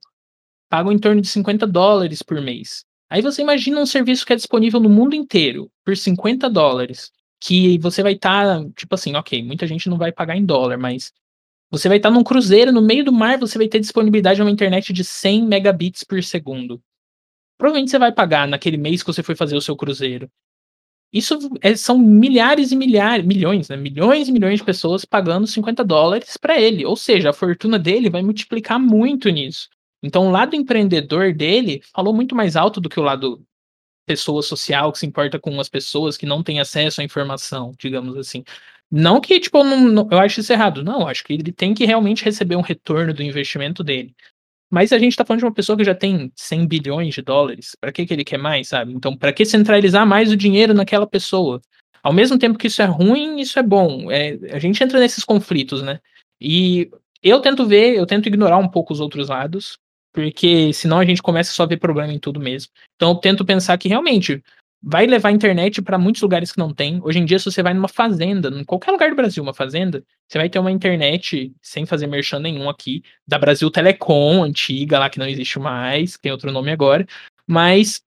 pagam em torno de 50 dólares por mês. Aí você imagina um serviço que é disponível no mundo inteiro por 50 dólares que você vai estar, tá, tipo assim, ok, muita gente não vai pagar em dólar, mas você vai estar tá num cruzeiro, no meio do mar, você vai ter disponibilidade de uma internet de 100 megabits por segundo. Provavelmente você vai pagar naquele mês que você foi fazer o seu cruzeiro. Isso é, são milhares e milhares, milhões, né? Milhões e milhões de pessoas pagando 50 dólares para ele. Ou seja, a fortuna dele vai multiplicar muito nisso. Então, o lado empreendedor dele falou muito mais alto do que o lado pessoa social que se importa com as pessoas que não têm acesso à informação, digamos assim. Não que, tipo, não, eu acho isso errado. Não, acho que ele tem que realmente receber um retorno do investimento dele. Mas a gente tá falando de uma pessoa que já tem 100 bilhões de dólares. Para que, que ele quer mais, sabe? Então, para que centralizar mais o dinheiro naquela pessoa? Ao mesmo tempo que isso é ruim, isso é bom. É, a gente entra nesses conflitos, né? E eu tento ver, eu tento ignorar um pouco os outros lados, porque senão a gente começa só a ver problema em tudo mesmo. Então eu tento pensar que realmente vai levar internet para muitos lugares que não tem. Hoje em dia, se você vai numa fazenda, em qualquer lugar do Brasil, uma fazenda, você vai ter uma internet, sem fazer merchan nenhum aqui, da Brasil Telecom, antiga, lá que não existe mais, tem outro nome agora, mas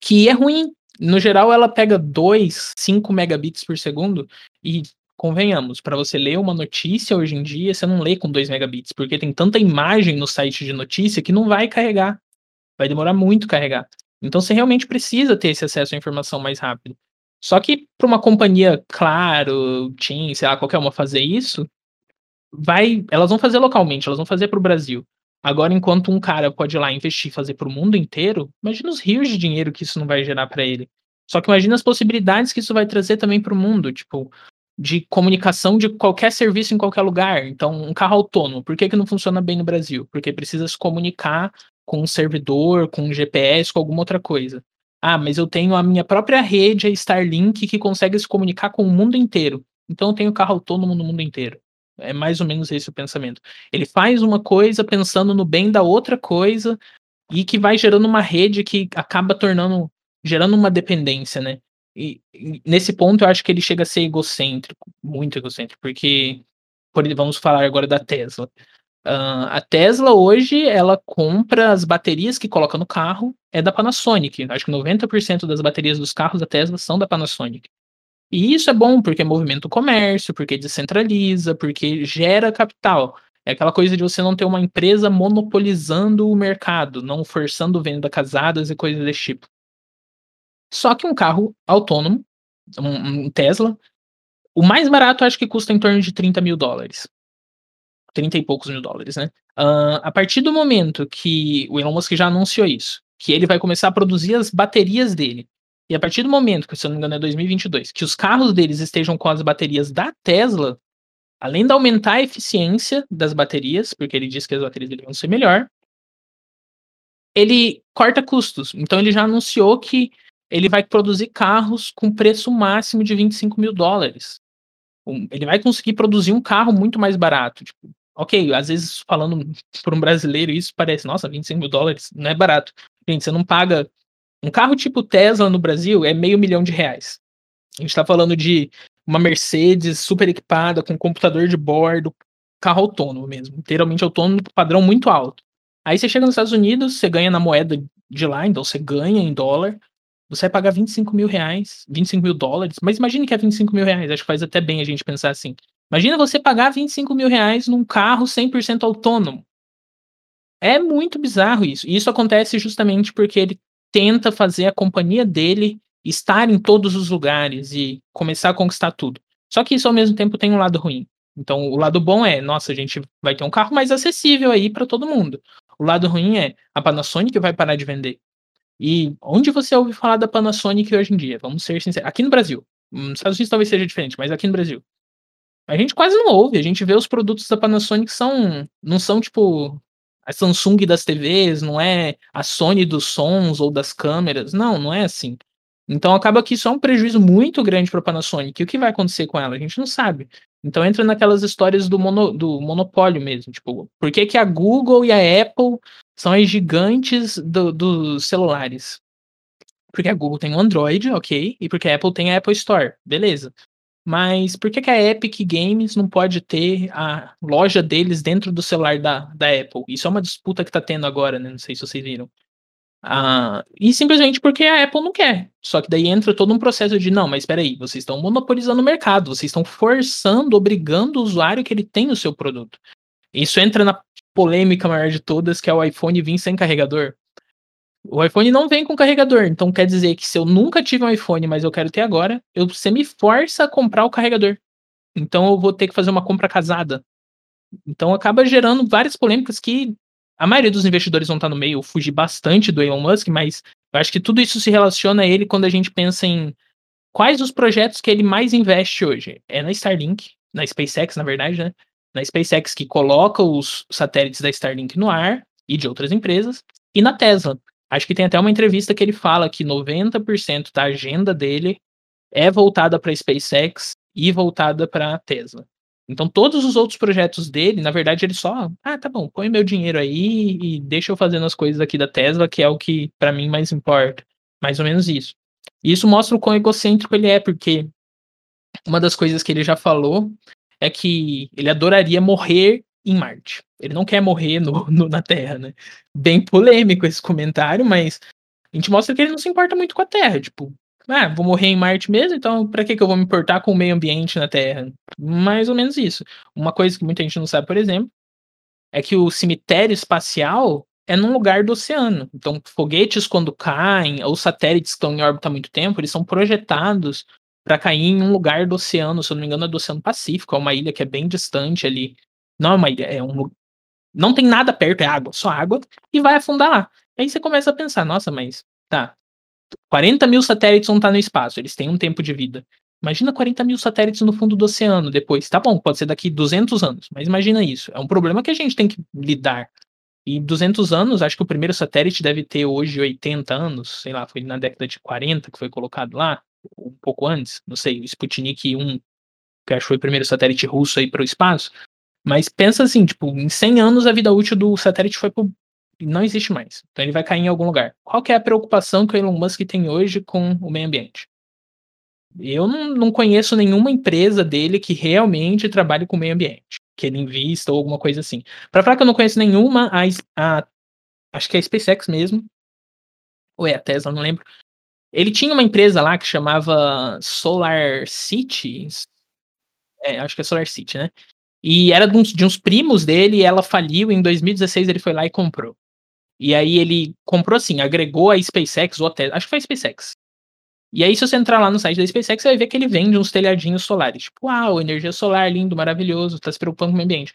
que é ruim. No geral, ela pega 2, 5 megabits por segundo e convenhamos, para você ler uma notícia hoje em dia, você não lê com 2 megabits, porque tem tanta imagem no site de notícia que não vai carregar. Vai demorar muito carregar. Então você realmente precisa ter esse acesso à informação mais rápido. Só que para uma companhia, claro, TIM, sei lá, qualquer uma fazer isso, vai, elas vão fazer localmente, elas vão fazer para o Brasil. Agora, enquanto um cara pode ir lá investir e fazer para o mundo inteiro, imagina os rios de dinheiro que isso não vai gerar para ele. Só que imagina as possibilidades que isso vai trazer também para o mundo. Tipo, de comunicação de qualquer serviço em qualquer lugar. Então, um carro autônomo, por que, que não funciona bem no Brasil? Porque precisa se comunicar com um servidor, com um GPS, com alguma outra coisa. Ah, mas eu tenho a minha própria rede, a Starlink, que consegue se comunicar com o mundo inteiro. Então eu tenho carro autônomo no mundo inteiro. É mais ou menos esse o pensamento. Ele faz uma coisa pensando no bem da outra coisa e que vai gerando uma rede que acaba tornando, gerando uma dependência, né? E, e, nesse ponto eu acho que ele chega a ser egocêntrico, muito egocêntrico, porque por, vamos falar agora da Tesla. Uh, a Tesla hoje, ela compra as baterias que coloca no carro, é da Panasonic. Acho que 90% das baterias dos carros da Tesla são da Panasonic. E isso é bom porque movimenta o comércio, porque descentraliza, porque gera capital. É aquela coisa de você não ter uma empresa monopolizando o mercado, não forçando venda casadas e coisas desse tipo. Só que um carro autônomo, um, um Tesla, o mais barato acho que custa em torno de 30 mil dólares. 30 e poucos mil dólares, né? Uh, a partir do momento que o Elon Musk já anunciou isso, que ele vai começar a produzir as baterias dele, e a partir do momento, que se eu não me engano é 2022, que os carros deles estejam com as baterias da Tesla, além de aumentar a eficiência das baterias, porque ele disse que as baterias dele vão ser melhor, ele corta custos. Então ele já anunciou que ele vai produzir carros com preço máximo de 25 mil dólares. Ele vai conseguir produzir um carro muito mais barato. Tipo, ok, às vezes falando por um brasileiro isso parece, nossa, 25 mil dólares não é barato. Gente, você não paga. Um carro tipo Tesla no Brasil é meio milhão de reais. A gente tá falando de uma Mercedes super equipada, com computador de bordo, carro autônomo mesmo, inteiramente autônomo, padrão muito alto. Aí você chega nos Estados Unidos, você ganha na moeda de lá, então você ganha em dólar, você vai pagar 25 mil reais, 25 mil dólares, mas imagine que é 25 mil reais, acho que faz até bem a gente pensar assim. Imagina você pagar 25 mil reais num carro 100% autônomo. É muito bizarro isso. E isso acontece justamente porque ele tenta fazer a companhia dele estar em todos os lugares e começar a conquistar tudo. Só que isso ao mesmo tempo tem um lado ruim. Então, o lado bom é, nossa, a gente vai ter um carro mais acessível aí para todo mundo. O lado ruim é, a Panasonic vai parar de vender. E onde você ouve falar da Panasonic hoje em dia? Vamos ser sinceros. Aqui no Brasil. Nos Estados Unidos talvez seja diferente, mas aqui no Brasil. A gente quase não ouve. A gente vê os produtos da Panasonic são. Não são tipo. A Samsung das TVs, não é a Sony dos sons ou das câmeras. Não, não é assim. Então acaba que isso é um prejuízo muito grande para a Panasonic. E o que vai acontecer com ela? A gente não sabe. Então entra naquelas histórias do, mono, do monopólio mesmo. Tipo, por que, que a Google e a Apple são as gigantes do, dos celulares? Porque a Google tem o Android, ok, e porque a Apple tem a Apple Store, beleza. Mas por que, que a Epic Games não pode ter a loja deles dentro do celular da, da Apple? Isso é uma disputa que tá tendo agora, né? Não sei se vocês viram. Ah, e simplesmente porque a Apple não quer. Só que daí entra todo um processo de não, mas espera aí, vocês estão monopolizando o mercado, vocês estão forçando, obrigando o usuário que ele tenha o seu produto. Isso entra na polêmica maior de todas, que é o iPhone vir sem carregador. O iPhone não vem com carregador, então quer dizer que se eu nunca tive um iPhone, mas eu quero ter agora, eu, você me força a comprar o carregador. Então eu vou ter que fazer uma compra casada. Então acaba gerando várias polêmicas que a maioria dos investidores vão estar no meio, eu fugi bastante do Elon Musk, mas eu acho que tudo isso se relaciona a ele quando a gente pensa em quais os projetos que ele mais investe hoje. É na Starlink, na SpaceX, na verdade, né? Na SpaceX que coloca os satélites da Starlink no ar e de outras empresas, e na Tesla. Acho que tem até uma entrevista que ele fala que 90% da agenda dele é voltada para a SpaceX e voltada para a Tesla. Então, todos os outros projetos dele, na verdade, ele só, ah, tá bom, põe meu dinheiro aí e deixa eu fazendo as coisas aqui da Tesla, que é o que para mim mais importa. Mais ou menos isso. E isso mostra o quão egocêntrico ele é, porque uma das coisas que ele já falou é que ele adoraria morrer em Marte. Ele não quer morrer no, (laughs) no, na Terra, né? Bem polêmico esse comentário, mas a gente mostra que ele não se importa muito com a Terra. Tipo, ah, vou morrer em Marte mesmo, então para que, que eu vou me importar com o meio ambiente na Terra? Mais ou menos isso. Uma coisa que muita gente não sabe, por exemplo, é que o cemitério espacial é num lugar do oceano. Então, foguetes, quando caem, ou satélites que estão em órbita há muito tempo, eles são projetados para cair em um lugar do oceano, se eu não me engano, é do Oceano Pacífico, é uma ilha que é bem distante ali. Não é uma ilha, é um. Não tem nada perto, é água, só água, e vai afundar lá. Aí você começa a pensar, nossa, mas tá, 40 mil satélites vão estar no espaço, eles têm um tempo de vida. Imagina 40 mil satélites no fundo do oceano depois. Tá bom, pode ser daqui 200 anos, mas imagina isso. É um problema que a gente tem que lidar. E 200 anos, acho que o primeiro satélite deve ter hoje 80 anos, sei lá, foi na década de 40 que foi colocado lá, um pouco antes, não sei, o Sputnik 1, que acho que foi o primeiro satélite russo aí para o espaço. Mas pensa assim, tipo, em 100 anos a vida útil do satélite foi pro não existe mais. Então ele vai cair em algum lugar. Qual que é a preocupação que o Elon Musk tem hoje com o meio ambiente? Eu não, não conheço nenhuma empresa dele que realmente trabalhe com o meio ambiente. que ele invista ou alguma coisa assim. Pra falar que eu não conheço nenhuma, a, a- acho que é a SpaceX mesmo, ou é a Tesla, não lembro. Ele tinha uma empresa lá que chamava Solar City. É, acho que é Solar City, né? E era de uns, de uns primos dele, ela faliu, em 2016 ele foi lá e comprou. E aí ele comprou assim, agregou a SpaceX ou a Tesla, acho que foi a SpaceX. E aí, se você entrar lá no site da SpaceX, você vai ver que ele vende uns telhadinhos solares. Tipo, uau, energia solar, lindo, maravilhoso, tá se preocupando com o meio ambiente.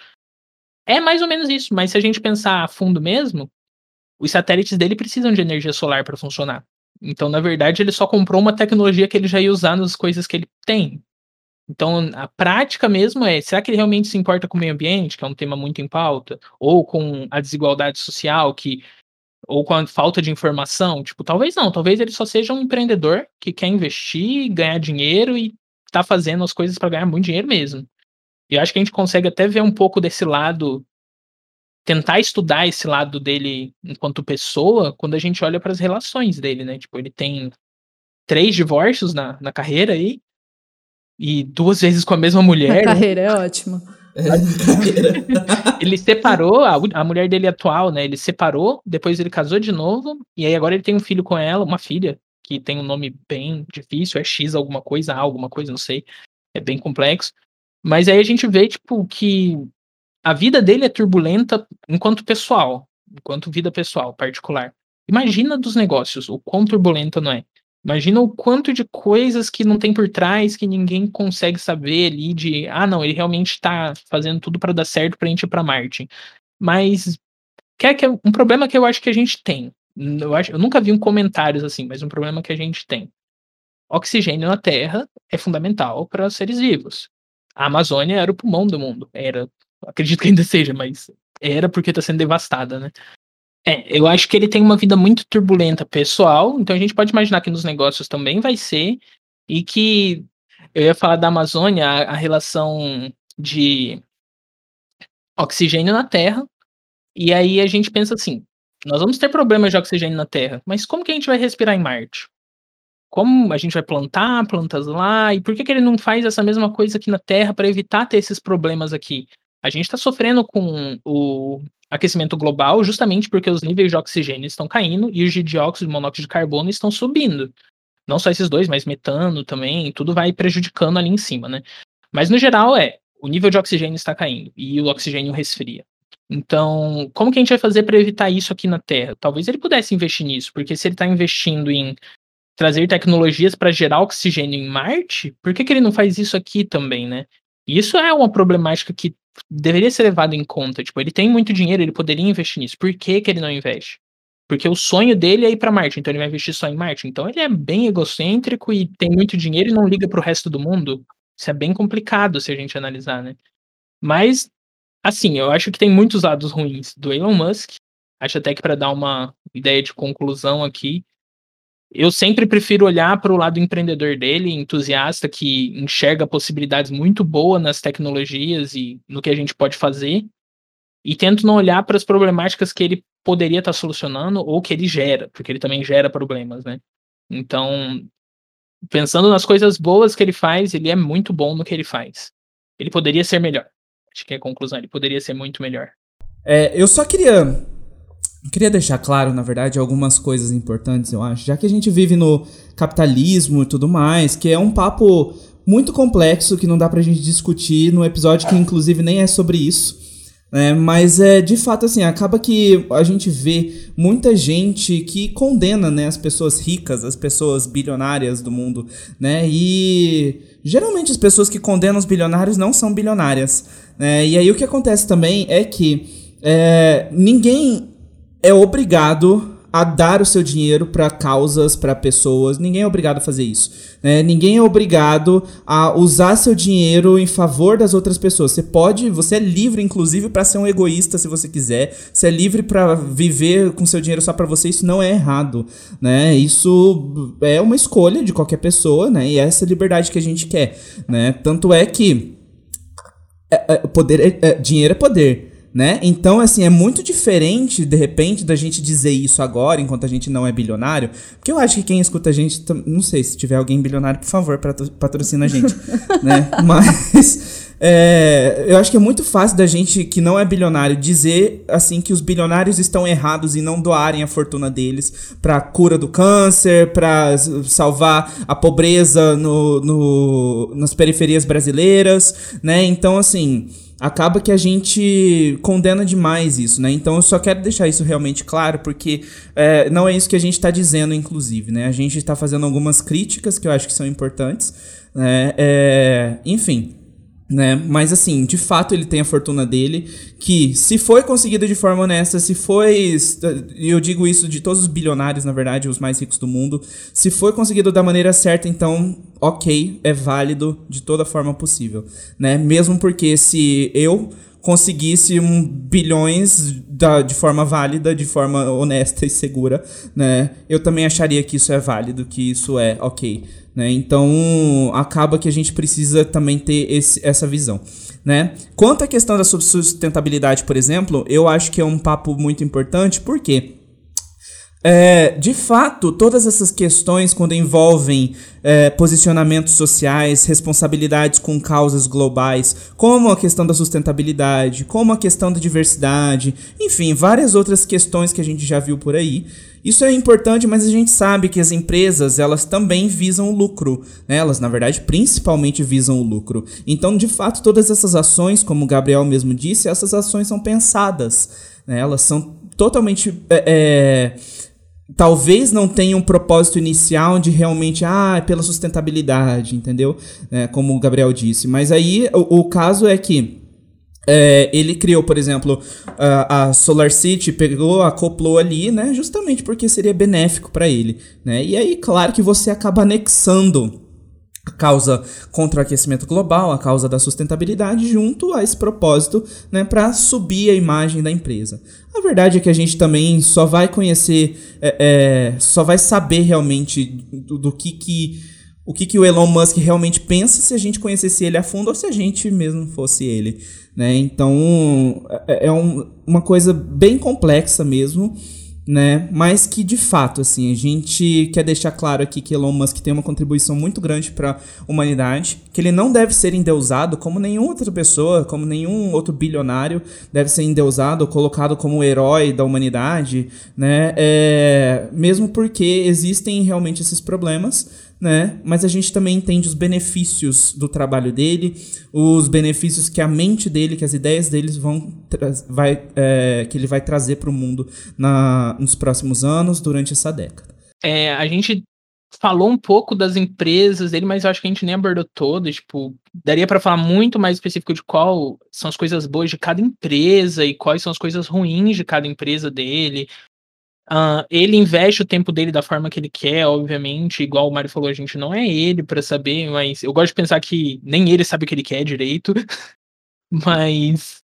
É mais ou menos isso, mas se a gente pensar a fundo mesmo, os satélites dele precisam de energia solar para funcionar. Então, na verdade, ele só comprou uma tecnologia que ele já ia usar nas coisas que ele tem. Então, a prática mesmo é, será que ele realmente se importa com o meio ambiente, que é um tema muito em pauta, ou com a desigualdade social, que ou com a falta de informação? Tipo, talvez não, talvez ele só seja um empreendedor que quer investir, ganhar dinheiro e tá fazendo as coisas para ganhar muito dinheiro mesmo. E eu acho que a gente consegue até ver um pouco desse lado, tentar estudar esse lado dele enquanto pessoa, quando a gente olha para as relações dele, né? Tipo, ele tem três divórcios na, na carreira aí, e duas vezes com a mesma
A
mulher.
carreira é ótima. (laughs)
ele separou, a, a mulher dele atual, né? Ele separou, depois ele casou de novo, e aí agora ele tem um filho com ela, uma filha, que tem um nome bem difícil, é X alguma coisa, A alguma coisa, não sei. É bem complexo. Mas aí a gente vê, tipo, que a vida dele é turbulenta enquanto pessoal, enquanto vida pessoal, particular. Imagina dos negócios, o quão turbulenta não é. Imagina o quanto de coisas que não tem por trás que ninguém consegue saber ali de, ah, não, ele realmente está fazendo tudo para dar certo pra gente ir para Marte. Mas quer que um problema que eu acho que a gente tem. Eu, acho, eu nunca vi um comentários assim, mas um problema que a gente tem. Oxigênio na Terra é fundamental para seres vivos. A Amazônia era o pulmão do mundo. Era, acredito que ainda seja, mas era porque está sendo devastada, né? É, eu acho que ele tem uma vida muito turbulenta pessoal, então a gente pode imaginar que nos negócios também vai ser, e que eu ia falar da Amazônia, a, a relação de oxigênio na Terra, e aí a gente pensa assim, nós vamos ter problemas de oxigênio na Terra, mas como que a gente vai respirar em Marte? Como a gente vai plantar plantas lá? E por que, que ele não faz essa mesma coisa aqui na Terra para evitar ter esses problemas aqui? A gente está sofrendo com o aquecimento global justamente porque os níveis de oxigênio estão caindo e os de dióxido e monóxido de carbono estão subindo. Não só esses dois, mas metano também, tudo vai prejudicando ali em cima, né? Mas no geral é, o nível de oxigênio está caindo e o oxigênio resfria. Então, como que a gente vai fazer para evitar isso aqui na Terra? Talvez ele pudesse investir nisso, porque se ele está investindo em trazer tecnologias para gerar oxigênio em Marte, por que, que ele não faz isso aqui também, né? Isso é uma problemática que deveria ser levado em conta. Tipo, ele tem muito dinheiro, ele poderia investir nisso. Por que, que ele não investe? Porque o sonho dele é ir para Marte, então ele vai investir só em Marte. Então ele é bem egocêntrico e tem muito dinheiro e não liga para o resto do mundo. Isso é bem complicado se a gente analisar, né? Mas, assim, eu acho que tem muitos lados ruins do Elon Musk. Acho até que para dar uma ideia de conclusão aqui, eu sempre prefiro olhar para o lado empreendedor dele, entusiasta, que enxerga possibilidades muito boas nas tecnologias e no que a gente pode fazer, e tento não olhar para as problemáticas que ele poderia estar tá solucionando ou que ele gera, porque ele também gera problemas, né? Então, pensando nas coisas boas que ele faz, ele é muito bom no que ele faz. Ele poderia ser melhor. Acho que é a conclusão, ele poderia ser muito melhor.
É, eu só queria eu queria deixar claro, na verdade, algumas coisas importantes, eu acho, já que a gente vive no capitalismo e tudo mais, que é um papo muito complexo que não dá pra gente discutir no episódio que inclusive nem é sobre isso. né? mas é de fato assim, acaba que a gente vê muita gente que condena né, as pessoas ricas, as pessoas bilionárias do mundo, né? E geralmente as pessoas que condenam os bilionários não são bilionárias. Né? E aí o que acontece também é que é, ninguém é obrigado a dar o seu dinheiro para causas, para pessoas. Ninguém é obrigado a fazer isso. Né? Ninguém é obrigado a usar seu dinheiro em favor das outras pessoas. Você pode, você é livre, inclusive, para ser um egoísta se você quiser. Você é livre para viver com seu dinheiro só para você. Isso não é errado, né? Isso é uma escolha de qualquer pessoa, né? E é essa liberdade que a gente quer, né? Tanto é que é, é, poder, é, é, dinheiro é poder né? Então, assim, é muito diferente, de repente, da gente dizer isso agora, enquanto a gente não é bilionário. Porque eu acho que quem escuta a gente, não sei, se tiver alguém bilionário, por favor, patrocina a gente, (laughs) né? Mas, é, eu acho que é muito fácil da gente que não é bilionário dizer assim que os bilionários estão errados em não doarem a fortuna deles para cura do câncer, para salvar a pobreza no, no, nas periferias brasileiras, né? Então, assim, acaba que a gente condena demais isso, né? Então eu só quero deixar isso realmente claro, porque é, não é isso que a gente está dizendo, inclusive, né? A gente está fazendo algumas críticas que eu acho que são importantes, né? É, enfim, né? Mas assim, de fato ele tem a fortuna dele, que se foi conseguida de forma honesta, se foi, eu digo isso de todos os bilionários, na verdade, os mais ricos do mundo, se foi conseguido da maneira certa, então, OK, é válido de toda forma possível, né? Mesmo porque se eu conseguisse um bilhões da, de forma válida, de forma honesta e segura, né? Eu também acharia que isso é válido, que isso é ok, né? Então acaba que a gente precisa também ter esse, essa visão. Né? Quanto à questão da sustentabilidade, por exemplo, eu acho que é um papo muito importante, porque é, de fato, todas essas questões, quando envolvem é, posicionamentos sociais, responsabilidades com causas globais, como a questão da sustentabilidade, como a questão da diversidade, enfim, várias outras questões que a gente já viu por aí. Isso é importante, mas a gente sabe que as empresas elas também visam o lucro, né? elas na verdade principalmente visam o lucro. Então, de fato, todas essas ações, como o Gabriel mesmo disse, essas ações são pensadas, né? elas são totalmente é, é talvez não tenha um propósito inicial de realmente, ah, é pela sustentabilidade, entendeu? É, como o Gabriel disse. Mas aí o, o caso é que é, ele criou, por exemplo, a, a Solar City, pegou, acoplou ali, né? Justamente porque seria benéfico para ele, né? E aí, claro que você acaba anexando a causa contra o aquecimento global, a causa da sustentabilidade, junto a esse propósito, né, para subir a imagem da empresa. A verdade é que a gente também só vai conhecer, é, é, só vai saber realmente do, do, que que o que, que o Elon Musk realmente pensa se a gente conhecesse ele a fundo ou se a gente mesmo fosse ele, né? Então é, é um, uma coisa bem complexa mesmo né? Mas que de fato, assim, a gente quer deixar claro aqui que Elon Musk tem uma contribuição muito grande para a humanidade, que ele não deve ser endeusado como nenhuma outra pessoa, como nenhum outro bilionário deve ser endeusado ou colocado como herói da humanidade, né? É, mesmo porque existem realmente esses problemas né? Mas a gente também entende os benefícios do trabalho dele, os benefícios que a mente dele, que as ideias deles vão vai, é, que ele vai trazer para o mundo na, nos próximos anos, durante essa década.
É, a gente falou um pouco das empresas dele, mas eu acho que a gente nem abordou todas. Tipo, daria para falar muito mais específico de qual são as coisas boas de cada empresa e quais são as coisas ruins de cada empresa dele. Uh, ele investe o tempo dele da forma que ele quer, obviamente. Igual o Mário falou, a gente não é ele para saber, mas eu gosto de pensar que nem ele sabe o que ele quer direito. (laughs) mas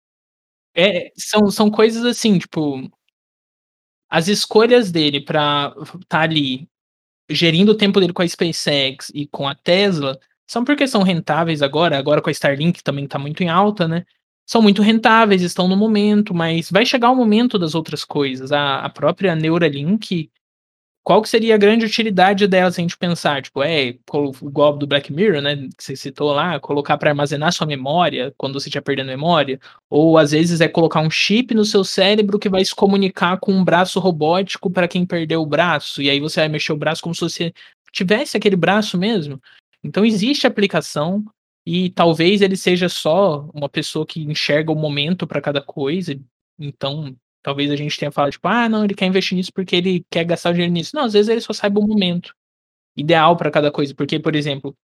é, são, são coisas assim, tipo. As escolhas dele para estar tá ali gerindo o tempo dele com a SpaceX e com a Tesla são porque são rentáveis agora, agora com a Starlink também está muito em alta, né? São muito rentáveis, estão no momento, mas vai chegar o momento das outras coisas. A, a própria Neuralink, qual que seria a grande utilidade dela se a gente pensar? Tipo, é igual do Black Mirror, né? Que você citou lá, colocar para armazenar sua memória quando você estiver perdendo memória. Ou às vezes é colocar um chip no seu cérebro que vai se comunicar com um braço robótico para quem perdeu o braço. E aí você vai mexer o braço como se você tivesse aquele braço mesmo. Então existe aplicação. E talvez ele seja só uma pessoa que enxerga o momento para cada coisa. Então, talvez a gente tenha falado, tipo, ah, não, ele quer investir nisso porque ele quer gastar o dinheiro nisso. Não, às vezes ele só saiba o momento ideal para cada coisa. Porque, por exemplo,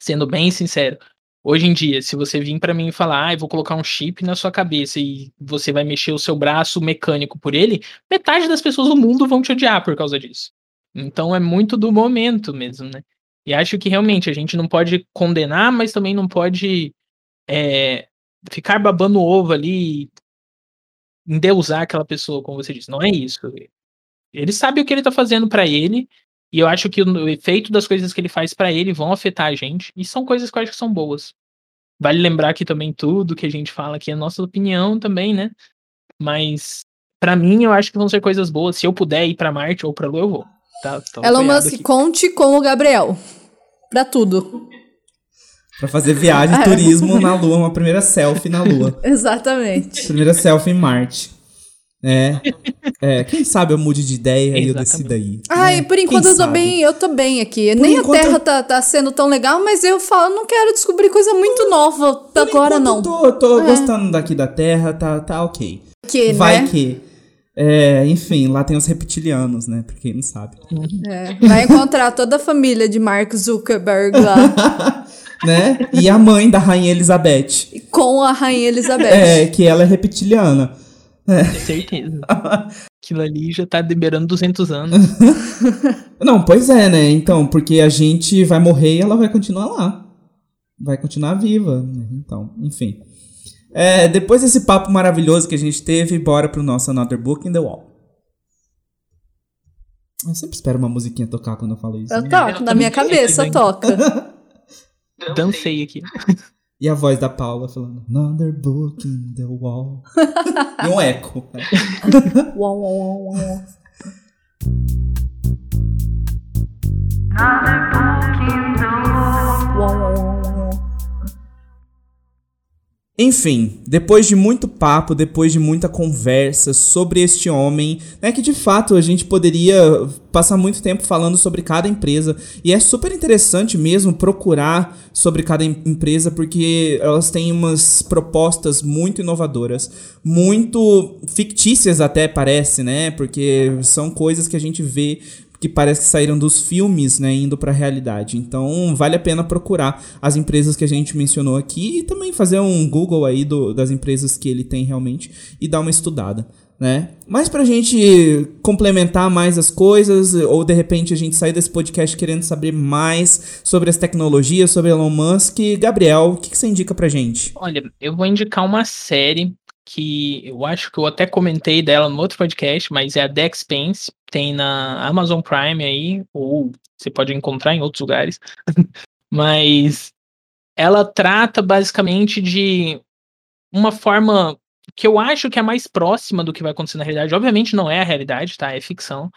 sendo bem sincero, hoje em dia, se você vir para mim e falar, ah, eu vou colocar um chip na sua cabeça e você vai mexer o seu braço mecânico por ele, metade das pessoas do mundo vão te odiar por causa disso. Então é muito do momento mesmo, né? E acho que realmente a gente não pode condenar, mas também não pode é, ficar babando ovo ali e endeusar aquela pessoa, como você disse. Não é isso. Ele sabe o que ele tá fazendo para ele, e eu acho que o efeito das coisas que ele faz para ele vão afetar a gente, e são coisas que eu acho que são boas. Vale lembrar que também tudo que a gente fala aqui é nossa opinião também, né? Mas para mim eu acho que vão ser coisas boas. Se eu puder ir para Marte ou para Lua, eu vou. Tá,
Elon Musk, aqui. conte com o Gabriel. Pra tudo.
Pra fazer viagem, turismo na Lua, uma primeira selfie na Lua. (laughs)
Exatamente.
Primeira selfie em Marte. É. é. Quem sabe eu mude de ideia e eu decido aí.
Ai,
né?
por
Quem
enquanto eu tô
sabe?
bem, eu tô bem aqui.
Por
Nem
enquanto-
a Terra tá, tá sendo tão legal, mas eu falo, não quero descobrir coisa muito nova
Por
agora, não.
Eu tô, tô
É.
gostando daqui da Terra, tá, tá ok.
Que,
Vai
né?
que. É, enfim, lá tem os reptilianos, né? Pra quem não sabe.
É, vai encontrar toda a família de Mark Zuckerberg lá (laughs)
né? E a mãe da Rainha Elizabeth.
com a Rainha Elizabeth.
É, que ela é reptiliana.
Certeza. Aquilo ali já tá liberando 200 anos. (laughs)
Não, pois é, né? Então, porque a gente vai morrer e ela vai continuar lá. Vai continuar viva. né? Então, enfim. É, depois desse papo maravilhoso que a gente teve, bora pro nosso Another Book in the Wall. Eu sempre espero uma musiquinha tocar quando eu falo isso.
Eu
né?
toco, na minha cabeça toca.
Dancei aqui.
E a voz da Paula falando Another Book in the Wall. e um eco. (laughs)
Uau, uau, uau, uau. Uau,
Enfim, depois de muito papo, depois de muita conversa sobre este homem, né, que de fato a gente poderia passar muito tempo falando sobre cada empresa, e é super interessante mesmo procurar sobre cada em- empresa, porque elas têm umas propostas muito inovadoras, muito fictícias até parece, né, porque são coisas que a gente vê que parece que saíram dos filmes, né, indo para a realidade. Então, vale a pena procurar as empresas que a gente mencionou aqui e também fazer um Google aí do- das empresas que ele tem realmente e dar uma estudada, né? Mas pra gente complementar mais as coisas ou de repente a gente sair desse podcast querendo saber mais sobre as tecnologias, sobre Elon Musk, Gabriel, o que, que você indica pra gente?
Olha, eu vou indicar uma série que eu acho que eu até comentei dela no outro podcast, mas é a The Expanse, tem na Amazon Prime aí, ou você pode encontrar em outros lugares. (laughs) mas ela trata basicamente de uma forma que eu acho que é mais próxima do que vai acontecer na realidade. Obviamente não é a realidade, tá? É ficção.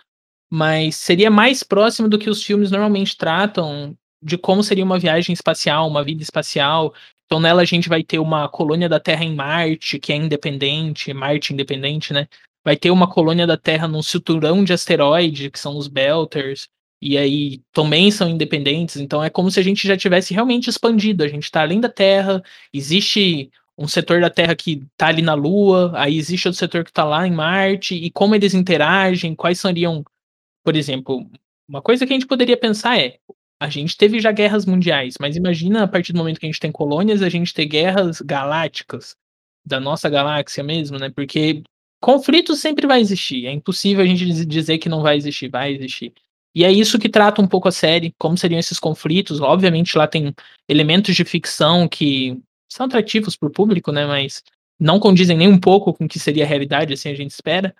Mas seria mais próximo do que os filmes normalmente tratam de como seria uma viagem espacial, uma vida espacial. Então nela a gente vai ter uma colônia da Terra em Marte, que é independente, Marte independente, né? Vai ter uma colônia da Terra num cinturão de asteroide, que são os Belters, e aí também são independentes. Então é como se a gente já tivesse realmente expandido. A gente está além da Terra, existe um setor da Terra que está ali na Lua, aí existe outro setor que está lá em Marte, e como eles interagem, quais seriam, por exemplo, uma coisa que a gente poderia pensar é a gente teve já guerras mundiais, mas imagina a partir do momento que a gente tem colônias, a gente ter guerras galácticas da nossa galáxia mesmo, né? Porque conflito sempre vai existir. É impossível a gente diz- dizer que não vai existir, vai existir. E é isso que trata um pouco a série, como seriam esses conflitos. Obviamente lá tem elementos de ficção que são atrativos para o público, né? Mas não condizem nem um pouco com o que seria a realidade, assim a gente espera.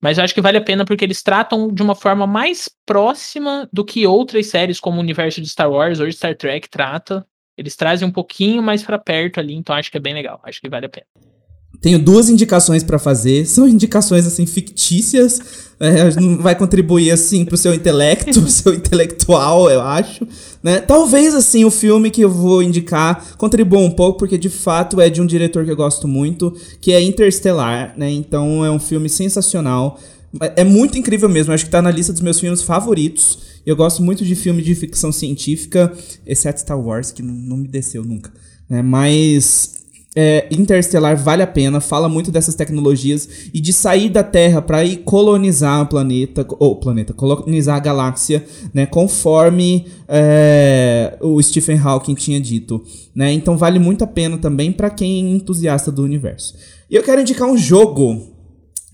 Mas eu acho que vale a pena porque eles tratam de uma forma mais próxima do que outras séries como o universo de Star Wars ou Star Trek trata. Eles trazem um pouquinho mais pra perto ali, então acho que é bem legal. Acho que vale a pena.
Tenho duas indicações pra fazer. São indicações assim fictícias. É, não vai contribuir assim pro seu intelecto, seu intelectual, eu acho. Né? Talvez assim o filme que eu vou indicar contribua um pouco, porque de fato é de um diretor que eu gosto muito, que é Interstellar, né? Então é um filme sensacional. É muito incrível mesmo, acho que tá na lista dos meus filmes favoritos. Eu gosto muito de filme de ficção científica, exceto Star Wars, que não, não me desceu nunca. Né? Mas é, Interstellar vale a pena, fala muito dessas tecnologias e de sair da Terra para ir colonizar o planeta, ou planeta, colonizar a galáxia, né, conforme é, o Stephen Hawking tinha dito, né? Então vale muito a pena também para quem é entusiasta do universo. E eu quero indicar um jogo,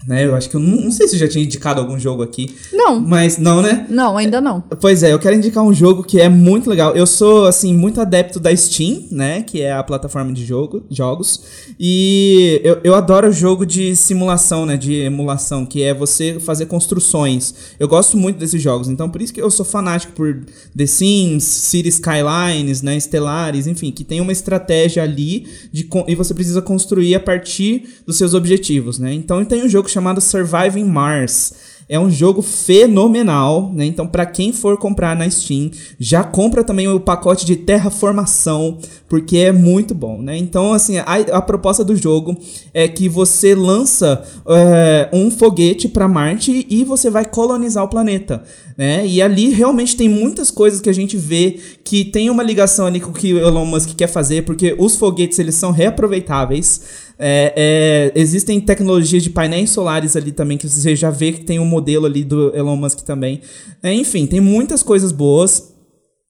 né? Eu acho que eu não, não sei se eu já tinha indicado algum jogo aqui,
Não,
mas não, né?
não, ainda não.
Pois é, eu quero indicar um jogo que é muito legal. Eu sou, assim, muito adepto da Steam, né? Que é a plataforma de jogo, jogos. E eu, eu adoro jogo de simulação, né? De emulação, que é você fazer construções. Eu gosto muito desses jogos, então por isso que eu sou fanático por The Sims, City Skylines, né? Estelares, enfim, que tem uma estratégia ali de, e você precisa construir a partir dos seus objetivos, né? Então tem um jogo chamado Surviving Mars. É um jogo fenomenal, né? Então, para quem for comprar na Steam, já compra também o pacote de terraformação, porque é muito bom, né? Então, assim, a, a proposta do jogo é que você lança é, um foguete para Marte e você vai colonizar o planeta, né? E ali realmente tem muitas coisas que a gente vê que tem uma ligação ali com o que o Elon Musk quer fazer, porque os foguetes eles são reaproveitáveis. É, é, existem tecnologias de painéis solares ali também, que você já vê que tem um modelo ali do Elon Musk também. É, enfim, tem muitas coisas boas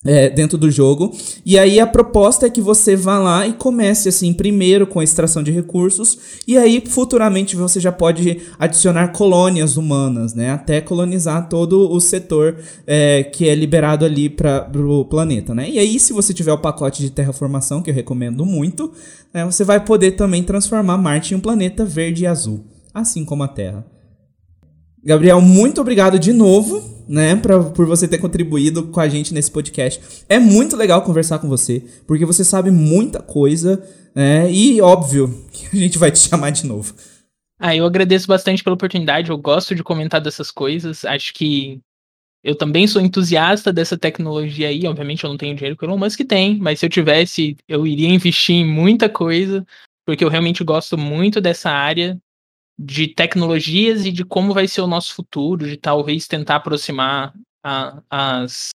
é, dentro do jogo. E aí a proposta é que você vá lá e comece assim, primeiro com a extração de recursos, e aí futuramente você já pode adicionar colônias humanas, né? Até colonizar todo o setor é, que é liberado ali para o planeta, né? E aí, se você tiver o pacote de terraformação, que eu recomendo muito, né, você vai poder também transformar Marte em um planeta verde e azul, assim como a Terra. Gabriel, muito obrigado de novo, né, pra, por você ter contribuído com a gente nesse podcast. É muito legal conversar com você, porque você sabe muita coisa, né, e óbvio que a gente vai te chamar de novo.
Ah, eu agradeço bastante pela oportunidade, eu gosto de comentar dessas coisas, acho que eu também sou entusiasta dessa tecnologia aí, obviamente eu não tenho dinheiro que o Elon Musk tem, mas se eu tivesse, eu iria investir em muita coisa, porque eu realmente gosto muito dessa área, de tecnologias e de como vai ser o nosso futuro, de talvez tentar aproximar a, as,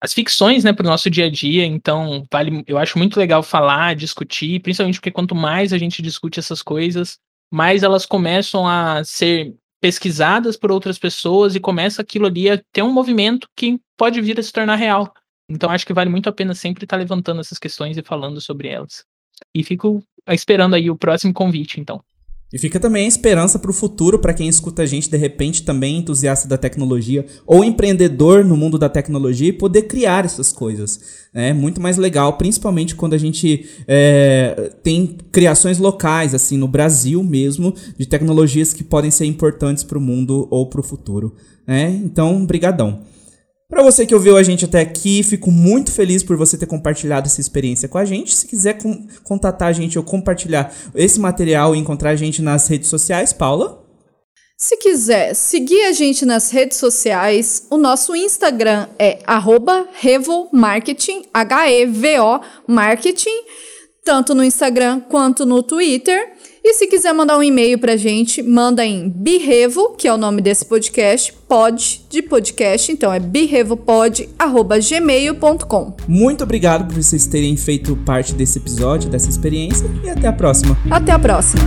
as ficções né, para o nosso dia a dia. Então, vale, eu acho muito legal falar, discutir, principalmente porque quanto mais a gente discute essas coisas, mais elas começam a ser pesquisadas por outras pessoas e começa aquilo ali a ter um movimento que pode vir a se tornar real. Então, acho que vale muito a pena sempre estar levantando essas questões e falando sobre elas. E fico esperando aí o próximo convite, então.
E fica também a esperança para o futuro, para quem escuta a gente de repente também entusiasta da tecnologia ou empreendedor no mundo da tecnologia e poder criar essas coisas. É muito mais legal, principalmente quando a gente é, tem criações locais, assim, no Brasil mesmo, de tecnologias que podem ser importantes para o mundo ou para o futuro. É, então, brigadão. Para você que ouviu a gente até aqui, fico muito feliz por você ter compartilhado essa experiência com a gente. Se quiser com contatar a gente ou compartilhar esse material e encontrar a gente nas redes sociais, Paula?
Se quiser seguir a gente nas redes sociais, o nosso Instagram é @revomarketing, H-E-V-O Marketing, tanto no Instagram quanto no Twitter. E se quiser mandar um e-mail pra gente, manda em birrevo, que é o nome desse podcast, pod de podcast, então é birrevopod@gmail.com.
Muito obrigado por vocês terem feito parte desse episódio, dessa experiência e até a próxima.
Até a próxima.